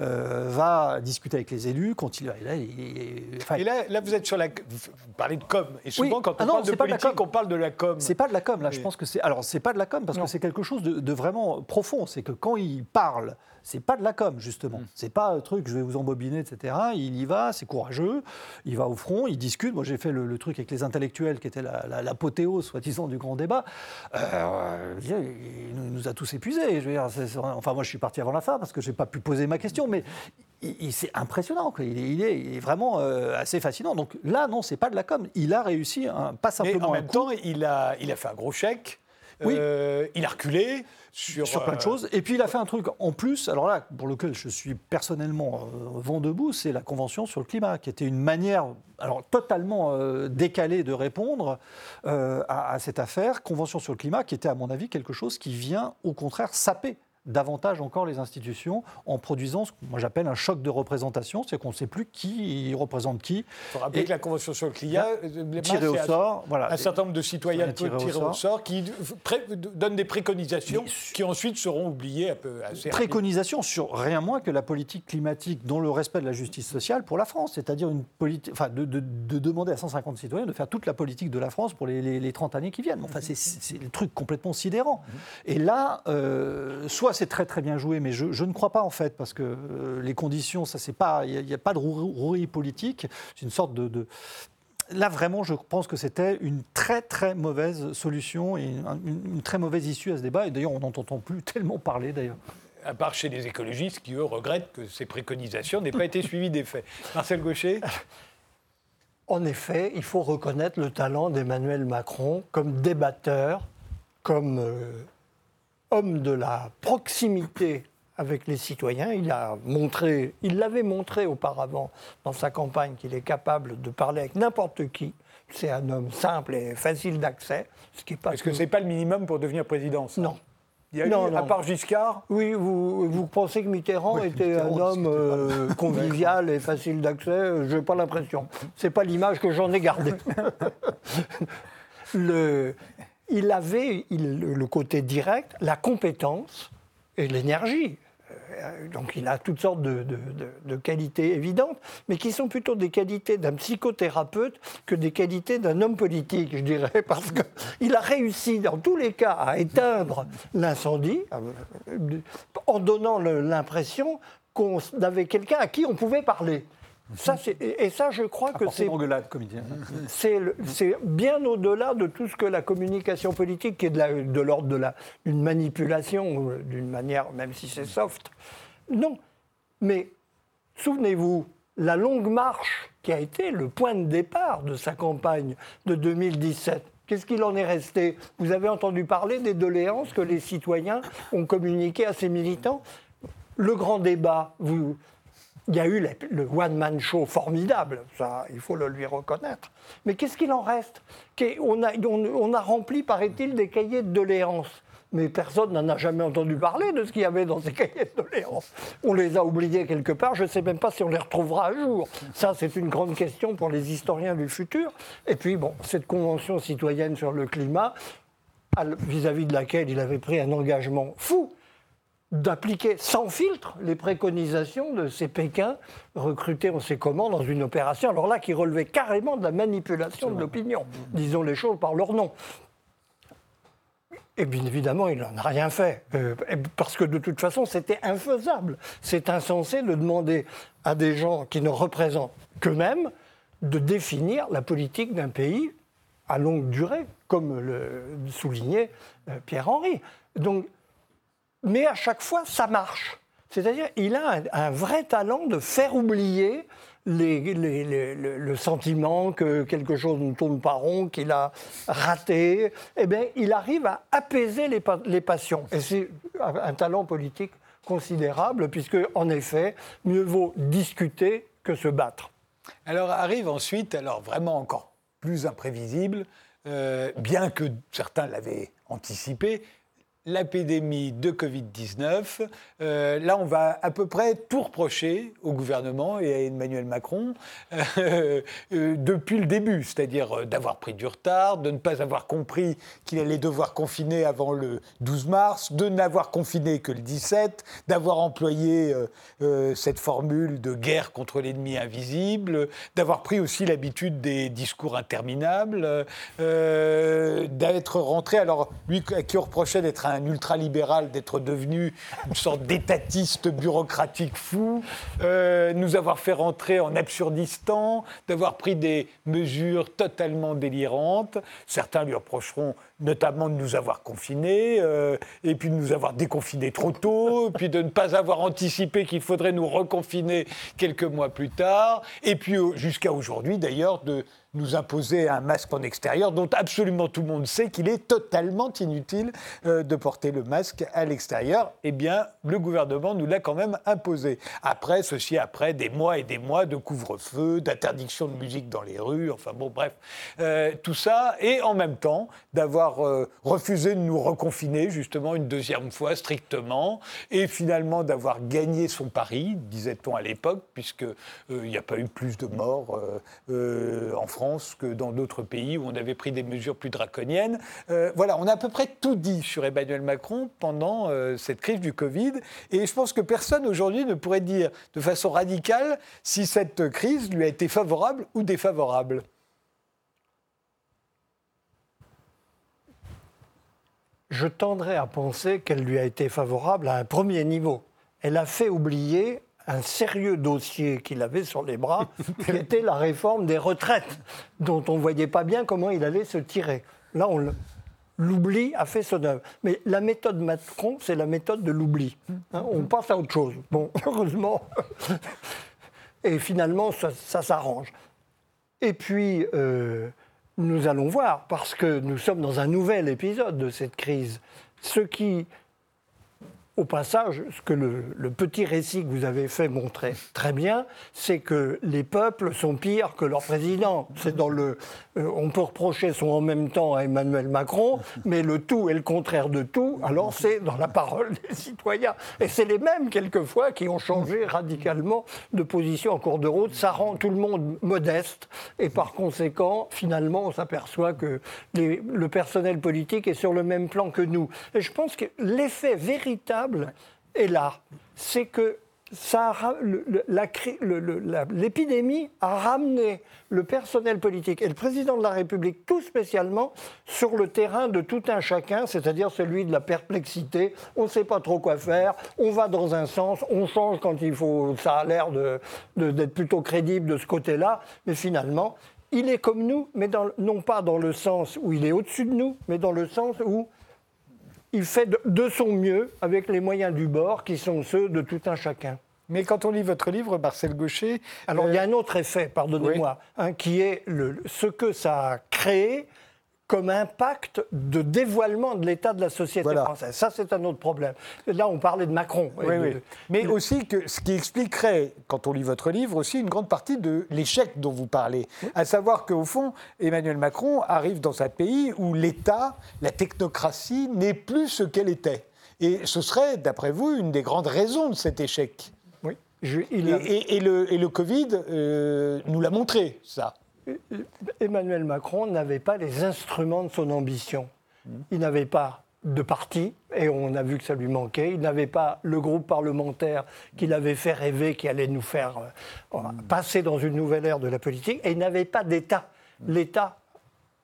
euh, va discuter avec les élus, quand il. Là, et là, là, vous êtes sur la. Vous parlez de com. Et souvent, quand on ah parle de politique, on parle de la com. C'est pas de la com, là. Je pense que c'est. Alors, c'est pas de la com parce que c'est quelque chose de, de vraiment profond. C'est que quand il parle c'est pas de la com, justement. Mm. C'est pas un truc, je vais vous embobiner, etc. Il y va, c'est courageux, il va au front, il discute. Moi, j'ai fait le, truc avec les intellectuels, qui était l'apothéose, soi-disant, du grand débat. Euh, il nous a tous épuisés. Je veux dire, enfin, moi, je suis parti avant la fin parce que j'ai pas pu poser ma question, mais c'est impressionnant. Il, est, vraiment euh, assez fascinant. Donc là, non, c'est pas de la com. Il a réussi, pas simplement. Mais en même temps, il a, il a fait un gros chèque. Oui. Euh, il a reculé sur, plein de euh, choses. Et puis il a fait un truc en plus, alors là, pour lequel je suis personnellement euh, vent debout, c'est la Convention sur le climat, qui était une manière alors, totalement décalée de répondre à, à, cette affaire. Convention sur le climat, qui était à mon avis quelque chose qui vient au contraire saper davantage encore les institutions en produisant ce que moi j'appelle un choc de représentation, c'est qu'on ne sait plus qui représente qui. Il faut rappeler que la Convention sur le climat, euh, tiré au sort, voilà. un certain nombre de citoyens tirés tiré au, sort, qui donnent des préconisations qui ensuite seront oubliées un peu assez Préconisations sur rien moins que la politique climatique dont le respect de la justice sociale pour la France, c'est-à-dire une politique, enfin de, demander à 150 citoyens de faire toute la politique de la France pour les, 30 années qui viennent. Enfin, c'est le truc complètement sidérant. Mhm. Et là, euh, soit c'est très très bien joué, mais je, ne crois pas en fait, parce que euh, les conditions, ça c'est pas, il n'y a, pas de rouerie politique, c'est une sorte de, Là, vraiment, je pense que c'était une très très mauvaise solution et une, très mauvaise issue à ce débat. Et d'ailleurs, on n'entend plus (laughs) tellement parler d'ailleurs à part chez les écologistes qui, eux, regrettent que ces préconisations n'aient pas été suivies des faits. (laughs) Marcel Gaucher En effet, il faut reconnaître le talent d'Emmanuel Macron comme débatteur, comme euh, homme de la proximité avec les citoyens. Il a montré, il l'avait montré auparavant dans sa campagne qu'il est capable de parler avec n'importe qui. C'est un homme simple et facile d'accès, ce qui est pas. Est-ce que c'est pas le minimum pour devenir président Non. Il y a non, à part Giscard Oui, vous, vous pensez que Mitterrand était un homme euh, (laughs) convivial et facile d'accès Je n'ai pas l'impression. Ce n'est pas l'image que j'en ai gardée. (laughs) le, il avait le côté direct, la compétence et l'énergie. Euh, donc il a toutes sortes de, qualités évidentes, mais qui sont plutôt des qualités d'un psychothérapeute que des qualités d'un homme politique, je dirais, (laughs) parce qu'il a réussi dans tous les cas à éteindre l'incendie euh, en donnant l'impression qu'on avait quelqu'un à qui on pouvait parler. Ça, et ça, je crois que c'est. C'est bien au-delà de tout ce que la communication politique, qui est de l'ordre de d'une manipulation, d'une manière, même si c'est soft. Non. Mais souvenez-vous, la longue marche qui a été le point de départ de sa campagne de 2017. Qu'est-ce qu'il en est resté? Vous avez entendu parler des doléances que les citoyens ont communiquées à ses militants? Le grand débat, vous, il y a eu le one-man show formidable, ça, il faut le lui reconnaître. Mais qu'est-ce qu'il en reste? On a, rempli, paraît-il, des cahiers de doléances. Mais personne n'en a jamais entendu parler de ce qu'il y avait dans ces cahiers de doléances. On les a oubliés quelque part, je ne sais même pas si on les retrouvera à jour. Ça, c'est une grande question pour les historiens du futur. Et puis, bon, cette convention citoyenne sur le climat, vis-à-vis -vis de laquelle il avait pris un engagement fou, d'appliquer sans filtre les préconisations de ces Pékins recrutés on sait comment dans une opération, alors là qui relevait carrément de la manipulation de l'opinion, disons les choses par leur nom. Et bien évidemment, il n'en a rien fait, euh, parce que de toute façon, c'était infaisable. C'est insensé de demander à des gens qui ne représentent qu'eux-mêmes de définir la politique d'un pays à longue durée, comme le soulignait euh, Pierre-Henri. Donc mais à chaque fois, ça marche. C'est-à-dire, il a un, vrai talent de faire oublier le sentiment que quelque chose ne tourne pas rond, qu'il a raté. Eh bien, il arrive à apaiser les, passions. Et c'est un talent politique considérable, puisque, en effet, mieux vaut discuter que se battre. Alors arrive ensuite, alors vraiment encore plus imprévisible, euh, bien que certains l'avaient anticipé, l'épidémie de Covid-19. Euh, là, on va à peu près tout reprocher au gouvernement et à Emmanuel Macron euh, euh, depuis le début, c'est-à-dire d'avoir pris du retard, de ne pas avoir compris qu'il allait devoir confiner avant le 12 mars, de n'avoir confiné que le 17, d'avoir employé cette formule de guerre contre l'ennemi invisible, d'avoir pris aussi l'habitude des discours interminables, d'être rentré, alors lui qui reprochait d'être un un ultralibéral d'être devenu une sorte d'étatiste bureaucratique fou, euh, nous avoir fait rentrer en Absurdistan, d'avoir pris des mesures totalement délirantes. Certains lui reprocheront notamment de nous avoir confinés, euh, et puis de nous avoir déconfinés trop tôt, (laughs) puis de ne pas avoir anticipé qu'il faudrait nous reconfiner quelques mois plus tard, et puis jusqu'à aujourd'hui d'ailleurs de nous imposer un masque en extérieur dont absolument tout le monde sait qu'il est totalement inutile euh, de porter le masque à l'extérieur. Eh bien, le gouvernement nous l'a quand même imposé. Après, ceci après des mois et des mois de couvre-feu, d'interdiction de musique dans les rues, enfin bon, bref, euh, tout ça, et en même temps d'avoir euh, refusé de nous reconfiner justement une deuxième fois strictement, et finalement d'avoir gagné son pari, disait-on à l'époque, puisqu'il n'y a pas eu plus de morts en France que dans d'autres pays où on avait pris des mesures plus draconiennes. Euh, voilà, on a à peu près tout dit sur Emmanuel Macron pendant euh, cette crise du Covid. Et je pense que personne aujourd'hui ne pourrait dire de façon radicale si cette crise lui a été favorable ou défavorable. Je tendrais à penser qu'elle lui a été favorable à un premier niveau. Elle a fait oublier un sérieux dossier qu'il avait sur les bras, (laughs) qui était la réforme des retraites, dont on ne voyait pas bien comment il allait se tirer. Là, on l'oubli a fait son œuvre. Mais la méthode Macron, c'est la méthode de l'oubli. Hein, on passe à autre chose. Bon, (laughs) heureusement. (laughs) Et finalement, ça, s'arrange. Et puis, euh, nous allons voir, parce que nous sommes dans un nouvel épisode de cette crise. Ce qui au passage, ce que le, petit récit que vous avez fait montrait très bien, c'est que les peuples sont pires que leur président. Dans le, euh, on peut reprocher son en même temps à Emmanuel Macron, mais le tout est le contraire de tout. Alors c'est dans la parole des citoyens, et c'est les mêmes quelquefois qui ont changé radicalement de position en cours de route. Ça rend tout le monde modeste, et par conséquent, finalement, on s'aperçoit que le personnel politique est sur le même plan que nous. Et je pense que l'effet véritable est là. C'est que l'épidémie a ramené le personnel politique et le président de la République tout spécialement sur le terrain de tout un chacun, c'est-à-dire celui de la perplexité. On ne sait pas trop quoi faire, on va dans un sens, on change quand il faut, ça a l'air d'être plutôt crédible de ce côté-là, mais finalement, il est comme nous, mais non pas dans le sens où il est au-dessus de nous, mais dans le sens où il fait de son mieux avec les moyens du bord qui sont ceux de tout un chacun. Mais quand on lit votre livre, Marcel Gaucher. Alors, il y a euh, un autre effet, pardonnez-moi, hein, qui est le, ce que ça a créé comme impact de dévoilement de l'état de la société française. Ça, c'est un autre problème. Là, on parlait de Macron. Oui, oui. Mais aussi que ce qui expliquerait, quand on lit votre livre, aussi une grande partie de l'échec dont vous parlez. À savoir qu'au fond, Emmanuel Macron arrive dans un pays où l'État, la technocratie, n'est plus ce qu'elle était. Et ce serait, d'après vous, une des grandes raisons de cet échec. Oui. et, le, et, le, Covid euh, nous l'a montré, ça. Emmanuel Macron n'avait pas les instruments de son ambition. Il n'avait pas de parti, et on a vu que ça lui manquait. Il n'avait pas le groupe parlementaire qui l'avait fait rêver, qui allait nous faire euh, passer dans une nouvelle ère de la politique, et il n'avait pas d'État. L'État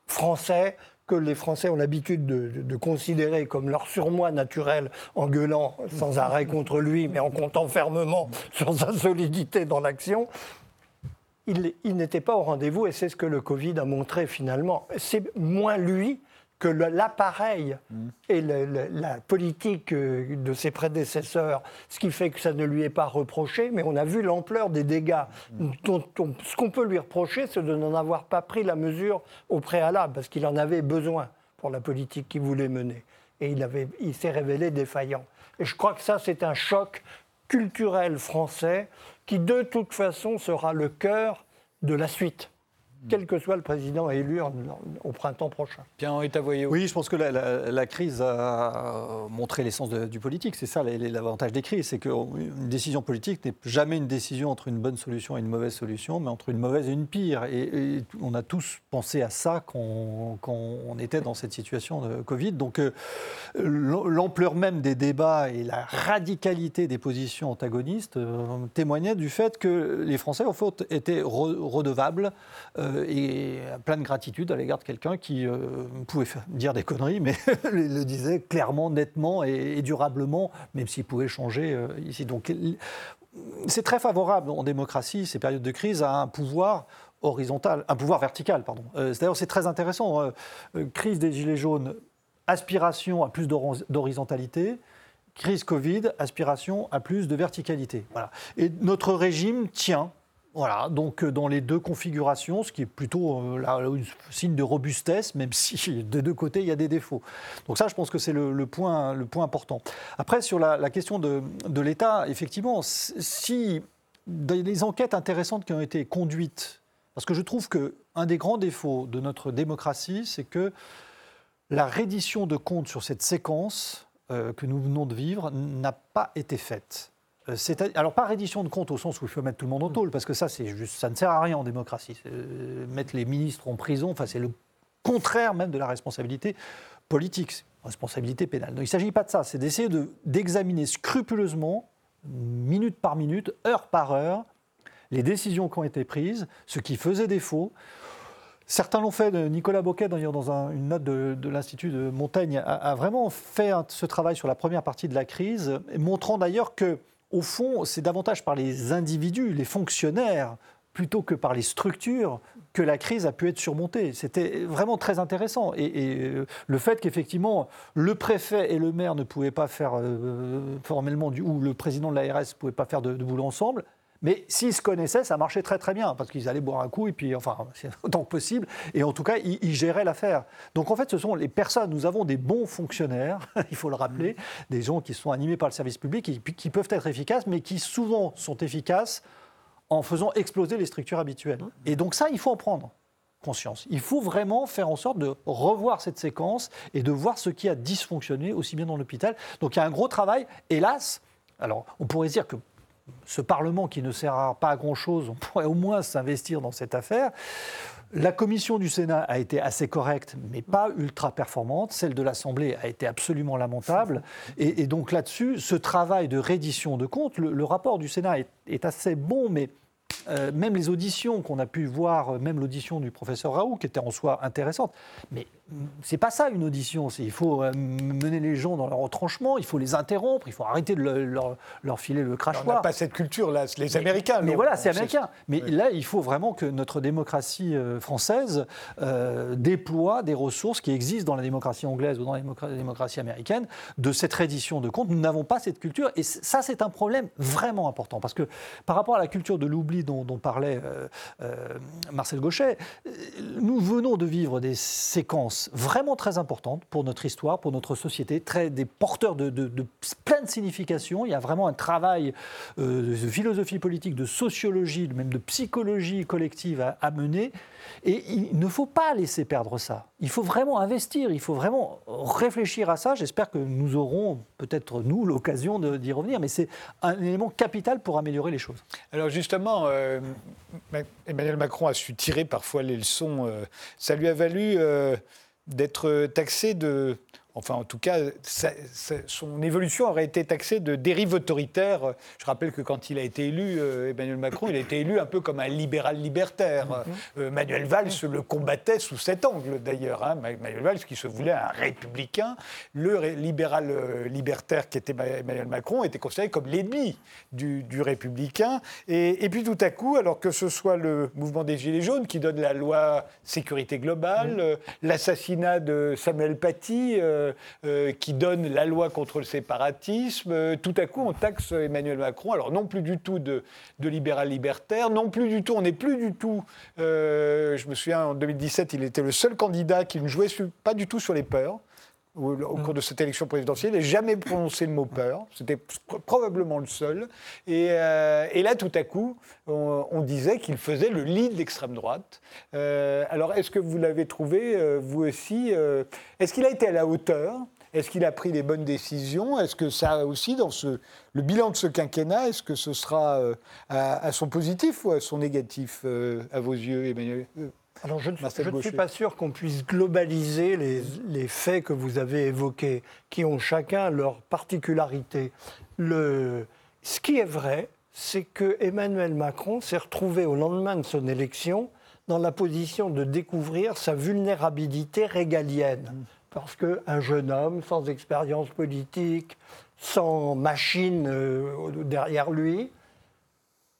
français, que les Français ont l'habitude de, de, considérer comme leur surmoi naturel en gueulant sans arrêt contre lui, mais en comptant fermement sur sa solidité dans l'action, il, n'était pas au rendez-vous et c'est ce que le Covid a montré finalement. C'est moins lui que l'appareil mm. et la politique euh, de ses prédécesseurs, ce qui fait que ça ne lui est pas reproché, mais on a vu l'ampleur des dégâts. Mm. ce qu'on peut lui reprocher, c'est de n'en avoir pas pris la mesure au préalable, parce qu'il en avait besoin pour la politique qu'il voulait mener. Et il, il s'est révélé défaillant. Et je crois que ça, c'est un choc culturel français qui de toute façon sera le cœur de la suite quel que soit le président élu au printemps prochain. Bien, est Oui, je pense que la, crise a montré l'essence du politique. C'est ça l'avantage des crises, c'est qu'une décision politique n'est jamais une décision entre une bonne solution et une mauvaise solution, mais entre une mauvaise et une pire. Et, on a tous pensé à ça quand, on était dans cette situation de Covid. Donc euh, l'ampleur même des débats et la radicalité des positions antagonistes euh, témoignaient du fait que les Français, en fait, étaient redevables. Euh, et plein de gratitude à l'égard de quelqu'un qui euh, pouvait dire des conneries, mais (laughs) le disait clairement, nettement et, durablement, même s'il pouvait changer euh, ici. Donc c'est très favorable en démocratie, ces périodes de crise, à un pouvoir horizontal, un pouvoir vertical, pardon. D'ailleurs, c'est très intéressant. crise des Gilets jaunes, aspiration à plus d'horizontalité. Crise Covid, aspiration à plus de verticalité. Voilà. Et notre régime tient voilà, donc euh, dans les deux configurations, ce qui est plutôt euh, un signe de robustesse, même (laughs) si de deux côtés il y a des défauts. Donc ça, je pense que c'est le, point, important. Après, sur la, question de, de l'État, effectivement, si dans les enquêtes intéressantes qui ont été conduites, parce que je trouve qu'un des grands défauts de notre démocratie, c'est que la reddition de comptes sur cette séquence euh, que nous venons de vivre n'a pas été faite. Euh, alors, pas reddition de compte au sens où il faut mettre tout le monde en tôle, parce que ça, ça ne sert à rien en démocratie. Euh, mettre les ministres en prison, enfin, c'est le contraire même de la responsabilité politique, responsabilité pénale. Donc, il ne s'agit pas de ça, c'est d'essayer d'examiner scrupuleusement, minute par minute, heure par heure, les décisions qui ont été prises, ce qui faisait défaut. Certains l'ont fait. Nicolas Boquet, d'ailleurs, dans une note de, l'Institut de Montaigne, a, vraiment fait ce travail sur la première partie de la crise, montrant d'ailleurs que au fond, c'est davantage par les individus, les fonctionnaires, plutôt que par les structures, que la crise a pu être surmontée. C'était vraiment très intéressant. Et, euh, le fait qu'effectivement, le préfet et le maire ne pouvaient pas faire euh, formellement, ou le président de l'ARS ne pouvaient pas faire de, boulot ensemble, Mais s'ils se connaissaient, ça marchait très très bien, parce qu'ils allaient boire un coup, et puis, enfin, (laughs) autant que possible, et en tout cas, ils, géraient l'affaire. Donc en fait, ce sont les personnes, nous avons des bons fonctionnaires, (laughs) il faut le rappeler, des gens qui sont animés par le service public, et qui peuvent être efficaces, mais qui souvent sont efficaces en faisant exploser les structures habituelles. Et donc ça, il faut en prendre conscience. Il faut vraiment faire en sorte de revoir cette séquence et de voir ce qui a dysfonctionné aussi bien dans l'hôpital. Donc il y a un gros travail, hélas. Alors on pourrait dire que ce Parlement qui ne sert pas à grand-chose, on pourrait au moins s'investir dans cette affaire. La commission du Sénat a été assez correcte, mais pas ultra performante. Celle de l'Assemblée a été absolument lamentable. Et, donc là-dessus, ce travail de reddition de comptes, le, rapport du Sénat est assez bon, mais euh, même les auditions qu'on a pu voir, même l'audition du professeur Raoult, qui était en soi intéressante, mais c'est pas ça une audition. Il faut euh, mener les gens dans leur retranchement, il faut les interrompre, il faut arrêter de leur, filer le crachoir. On n'a pas cette culture là, les Américains. Mais, voilà, c'est américain. Mais là, il faut vraiment que notre démocratie française déploie des ressources qui existent dans la démocratie anglaise ou dans la démocratie américaine de cette reddition de comptes. Nous n'avons pas cette culture et ça, c'est un problème vraiment important parce que par rapport à la culture de l'oubli dont, parlait euh, euh, Marcel Gauchet, euh, nous venons de vivre des séquences vraiment très importantes pour notre histoire, pour notre société, très, des porteurs de, de, de plein de significations. Il y a vraiment un travail de philosophie politique, de sociologie, même de psychologie collective à mener. Et il ne faut pas laisser perdre ça. Il faut vraiment investir, il faut vraiment réfléchir à ça. J'espère que nous aurons peut-être, nous, l'occasion d'y revenir, mais c'est un élément capital pour améliorer les choses. Alors justement, euh, Emmanuel Macron a su tirer parfois les leçons. Euh, ça lui a valu euh, d'être taxé de Enfin, en tout cas, son évolution aurait été taxée de dérive autoritaire. Je rappelle que quand il a été élu, euh, Emmanuel Macron, il a été élu un peu comme un libéral libertaire. Mm-hmm. Euh, Manuel Valls le combattait sous cet angle, d'ailleurs. Hein. Manuel Valls, qui se voulait un républicain, le libéral euh, libertaire qui était Emmanuel Macron, était considéré comme l'ennemi du, républicain. Et, puis tout à coup, alors que ce soit le mouvement des Gilets jaunes qui donne la loi sécurité globale, mm-hmm. l'assassinat de Samuel Paty, euh, euh, qui donne la loi contre le séparatisme. Euh, tout à coup, on taxe Emmanuel Macron. Alors non plus du tout de, libéral libertaire, non plus du tout, on n'est plus du tout. je me souviens, en 2017, il était le seul candidat qui ne jouait pas du tout sur les peurs au, mm. cours de cette élection présidentielle. Il n'a jamais prononcé le mot peur. C'était probablement le seul. Et, là, tout à coup, on, disait qu'il faisait le lit de l'extrême droite. alors, est-ce que vous l'avez trouvé, vous aussi est-ce qu'il a été à la hauteur? Est-ce qu'il a pris les bonnes décisions? Est-ce que ça aussi, dans ce, le bilan de ce quinquennat, est-ce que ce sera euh, à, son positif ou à son négatif, euh, à vos yeux, Emmanuel? Euh, alors, je, ne suis pas sûr qu'on puisse globaliser les, les, faits que vous avez évoqués, qui ont chacun leur particularité. Le, ce qui est vrai, c'est que Emmanuel Macron s'est retrouvé au lendemain de son élection dans la position de découvrir sa vulnérabilité régalienne. Parce qu'un jeune homme sans expérience politique, sans machine euh, derrière lui,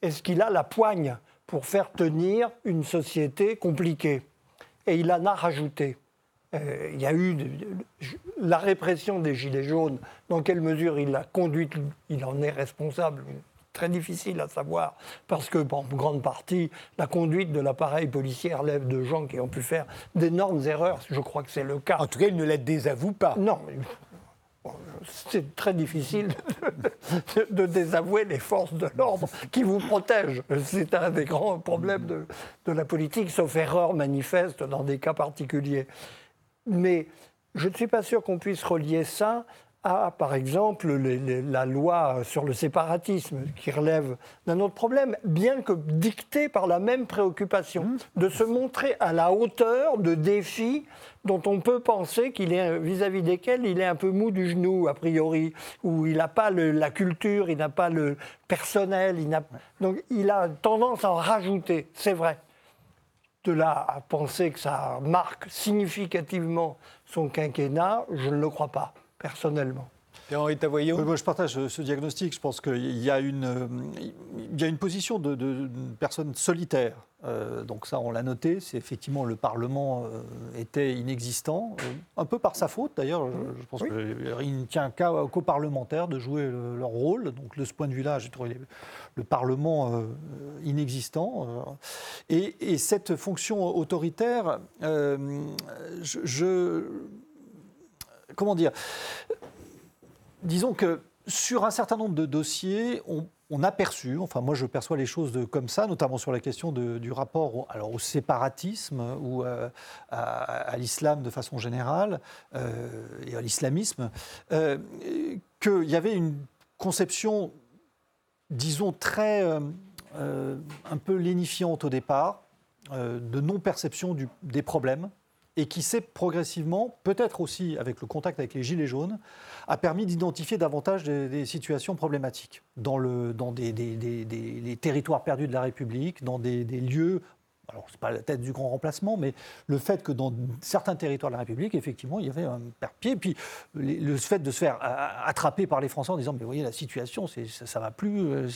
est-ce qu'il a la poigne? Pour faire tenir une société compliquée Et il en a rajouté. Euh, il y a eu la répression des Gilets jaunes, dans quelle mesure il l'a conduite, il en est responsable, très difficile à savoir, parce que, en grande partie, la conduite de l'appareil policier relève de gens qui ont pu faire d'énormes erreurs. Je crois que c'est le cas. En tout cas, il ne la désavoue pas. Non. C'est très difficile (laughs) de, désavouer les forces de l'ordre qui vous protègent. C'est un des grands problèmes de, la politique, sauf erreur manifeste dans des cas particuliers. Mais je ne suis pas sûr qu'on puisse relier ça à, par exemple, la loi sur le séparatisme, qui relève d'un autre problème, bien que dictée par la même préoccupation, mmh. de se montrer à la hauteur de défis dont on peut penser qu'il est vis-à-vis desquels il est un peu mou du genou a priori, où il n'a pas la culture, il n'a pas le personnel, il donc il a tendance à en rajouter, c'est vrai. De là à penser que ça marque significativement son quinquennat, je ne le crois pas personnellement. Henri Tavoyot Moi, je partage ce diagnostic. Je pense qu'il y, a une, il y a une position de, de, personne solitaire. Euh, donc ça, on l'a noté. C'est effectivement le Parlement euh, était inexistant, euh, un peu par sa faute d'ailleurs. Je, pense qu'il ne tient qu'aux parlementaires de jouer leur rôle. Donc de ce point de vue-là, j'ai trouvé le Parlement inexistant. Et, et, cette fonction autoritaire, je, je comment dire disons que sur un certain nombre de dossiers, on, a perçu, enfin moi je perçois les choses comme ça, notamment sur la question du rapport au séparatisme ou euh, à, l'islam de façon générale euh, et à l'islamisme, euh, qu'il y avait une conception, disons, très un peu lénifiante au départ, de non-perception des problèmes et qui s'est progressivement, peut-être aussi avec le contact avec les Gilets jaunes, a permis d'identifier davantage des, situations problématiques dans, le, territoires perdus de la République, dans des, lieux alors ce n'est pas la tête du grand remplacement, mais le fait que dans certains territoires de la République, effectivement, il y avait un père-pied. Puis le fait de se faire attraper par les Français en disant, mais vous voyez, la situation, ça ne va plus,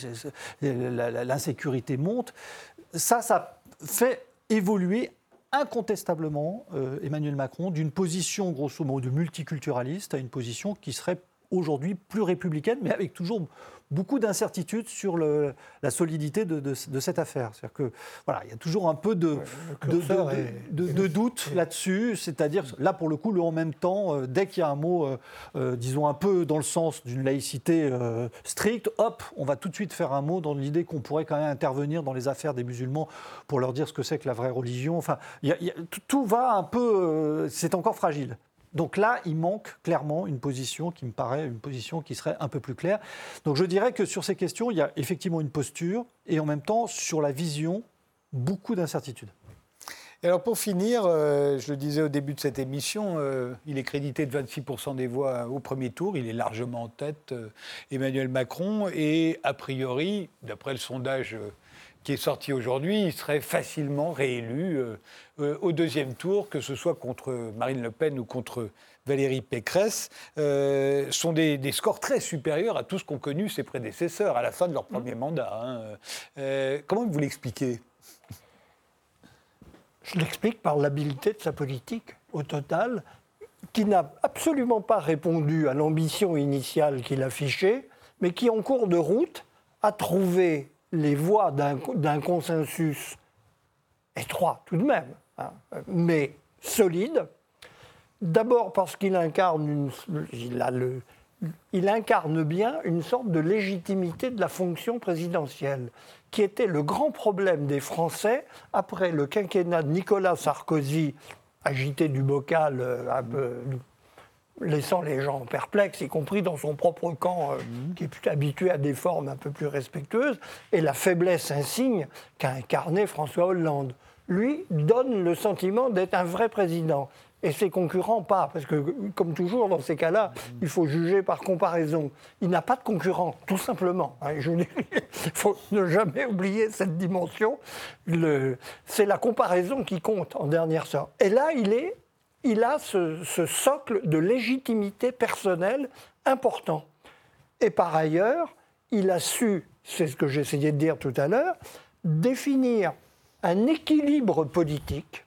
euh, l'insécurité monte, ça, ça fait évoluer incontestablement euh, Emmanuel Macron d'une position, grosso modo, de multiculturaliste à une position qui serait aujourd'hui plus républicaine, mais avec toujours beaucoup d'incertitudes sur le, la solidité de, de, cette affaire. C'est-à-dire que voilà, il y a toujours un peu de, de, doute là-dessus. C'est-à-dire là pour le coup, le en même temps, euh, dès qu'il y a un mot, euh, euh, disons un peu dans le sens d'une laïcité stricte, hop, on va tout de suite faire un mot dans l'idée qu'on pourrait quand même intervenir dans les affaires des musulmans pour leur dire ce que c'est que la vraie religion. Enfin, tout va un peu, c'est encore fragile. Donc là, il manque clairement une position qui me paraît une position qui serait un peu plus claire. Donc je dirais que sur ces questions, il y a effectivement une posture et en même temps, sur la vision, beaucoup d'incertitudes. Et alors pour finir, euh, je le disais au début de cette émission, euh, il est crédité de 26% des voix au premier tour, il est largement en tête, euh, Emmanuel Macron, et a priori, d'après le sondage qui est sorti aujourd'hui, il serait facilement réélu euh, euh, au deuxième tour, que ce soit contre Marine Le Pen ou contre Valérie Pécresse, euh, sont des, scores très supérieurs à tout ce qu'ont connu ses prédécesseurs à la fin de leur premier mmh. mandat. Hein. comment vous l'expliquez? Je l'explique par l'habileté de sa politique, au total, qui n'a absolument pas répondu à l'ambition initiale qu'il affichait, mais qui, en cours de route, a trouvé les voies d'un consensus étroit tout de même, hein, mais solide. D'abord parce qu'il incarne, il incarne bien une sorte de légitimité de la fonction présidentielle, qui était le grand problème des Français après le quinquennat de Nicolas Sarkozy, agité du bocal euh, laissant les gens perplexes, y compris dans son propre camp, euh, mhm. qui est plus habitué à des formes un peu plus respectueuses, et la faiblesse insigne qu'a incarné François Hollande. Lui donne le sentiment d'être un vrai président. Et ses concurrents pas, parce que comme toujours dans ces cas-là, mhm. il faut juger par comparaison. Il n'a pas de concurrent, tout simplement. Hein, il (laughs) faut ne jamais oublier cette dimension. C'est la comparaison qui compte en dernière sorte. Et là, il est il a ce, socle de légitimité personnelle important. Et par ailleurs, il a su, c'est ce que j'essayais de dire tout à l'heure, définir un équilibre politique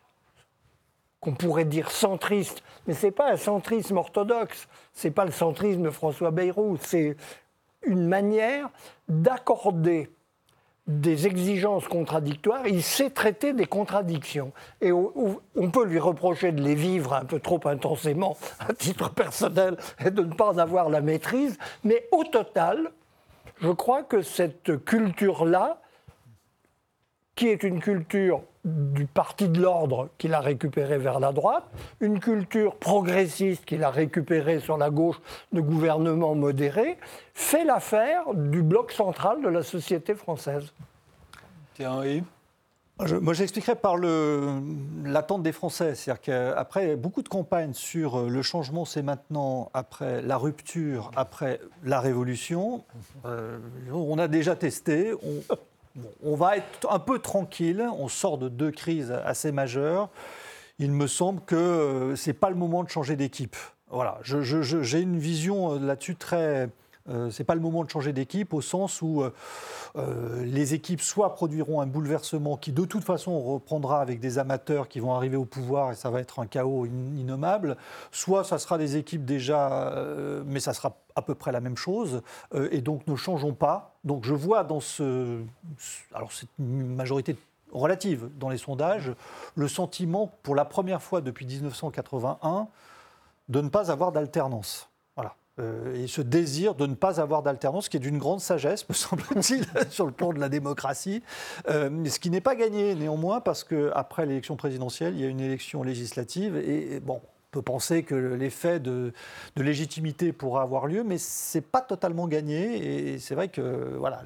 qu'on pourrait dire centriste, mais ce n'est pas un centrisme orthodoxe, ce n'est pas le centrisme de François Bayrou, c'est une manière d'accorder des exigences contradictoires, il sait traiter des contradictions. Et on peut lui reprocher de les vivre un peu trop intensément (laughs) à titre personnel et de ne pas en avoir la maîtrise, mais au total, je crois que cette culture-là, qui est une culture du parti de l'ordre qu'il a récupéré vers la droite, une culture progressiste qu'il a récupérée sur la gauche de gouvernement modéré, fait l'affaire du bloc central de la société française. Thierry moi, j'expliquerai par l'attente des Français. C'est-à-dire qu'après beaucoup de campagnes sur le changement, c'est maintenant, après la rupture, après la révolution, euh, on a déjà testé. On, on va être un peu tranquille, on sort de deux crises assez majeures. Il me semble que euh, ce n'est pas le moment de changer d'équipe. voilà, j'ai une vision là-dessus très euh, ce n'est pas le moment de changer d'équipe au sens où euh, euh, les équipes soit produiront un bouleversement qui de toute façon reprendra avec des amateurs qui vont arriver au pouvoir et ça va être un chaos innommable, soit ça sera des équipes déjà, mais ça sera à peu près la même chose, et donc ne changeons pas. Donc je vois dans ce... Alors c'est une majorité relative dans les sondages, le sentiment pour la première fois depuis 1981 de ne pas avoir d'alternance. Euh, et ce désir de ne pas avoir d'alternance, qui est d'une grande sagesse, me (laughs) semble-t-il, sur le plan de la démocratie, euh, ce qui n'est pas gagné néanmoins, parce qu'après l'élection présidentielle, il y a une élection législative, et, bon, on peut penser que l'effet de, légitimité pourra avoir lieu, mais ce n'est pas totalement gagné. Et c'est vrai que voilà,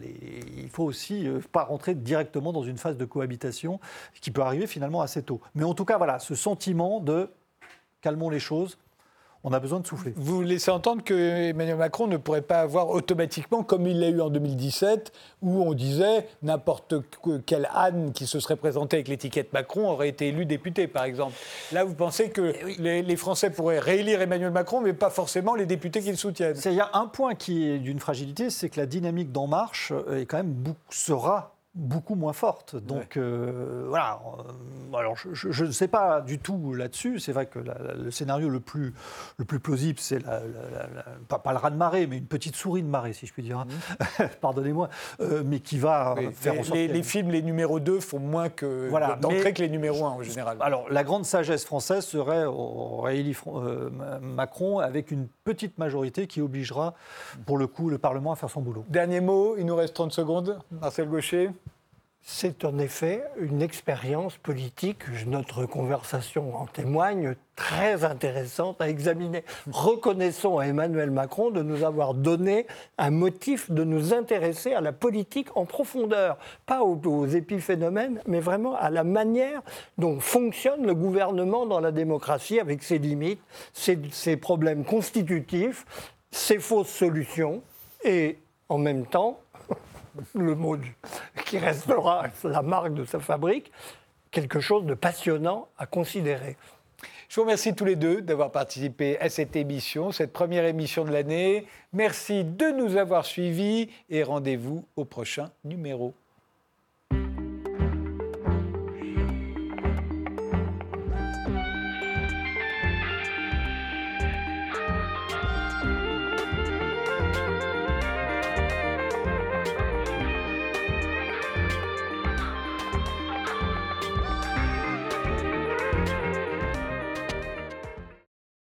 il faut aussi euh, pas rentrer directement dans une phase de cohabitation qui peut arriver finalement assez tôt. Mais en tout cas, voilà, ce sentiment de calmons les choses, on a besoin de souffler. Vous laissez entendre que Emmanuel Macron ne pourrait pas avoir automatiquement, comme il l'a eu en 2017, où on disait n'importe quel âne qui se serait présenté avec l'étiquette Macron aurait été élu député, par exemple. Là, vous pensez que eh les, Français pourraient réélire Emmanuel Macron, mais pas forcément les députés qu'il soutiennent. Il y a un point qui est d'une fragilité, c'est que la dynamique d'En Marche est quand même sera beaucoup moins forte. Donc euh, voilà. Euh, alors je ne sais pas du tout là-dessus. C'est vrai que le scénario le plus, le plus plausible, c'est la, pas, le raz de marée, mais une petite souris de marée, si je puis dire. Hein. Mhm. (laughs) Pardonnez-moi, euh, mais qui va faire en sorte les, les, films, les numéros 2 font moins que voilà, d'entrée que les numéros 1 en général. Alors la grande sagesse française serait Aurélie Macron avec une petite majorité qui obligera, pour le coup, le Parlement à faire son boulot. Dernier mot, il nous reste 30 secondes. Marcel Gaucher c'est en effet une expérience politique, notre conversation en témoigne, très intéressante à examiner. Reconnaissons à Emmanuel Macron de nous avoir donné un motif de nous intéresser à la politique en profondeur, pas aux, épiphénomènes, mais vraiment à la manière dont fonctionne le gouvernement dans la démocratie avec ses limites, ses, ses problèmes constitutifs, ses fausses solutions et en même temps le mot qui restera la marque de sa fabrique, quelque chose de passionnant à considérer. Je vous remercie tous les deux d'avoir participé à cette émission, cette première émission de l'année. Merci de nous avoir suivis et rendez-vous au prochain numéro.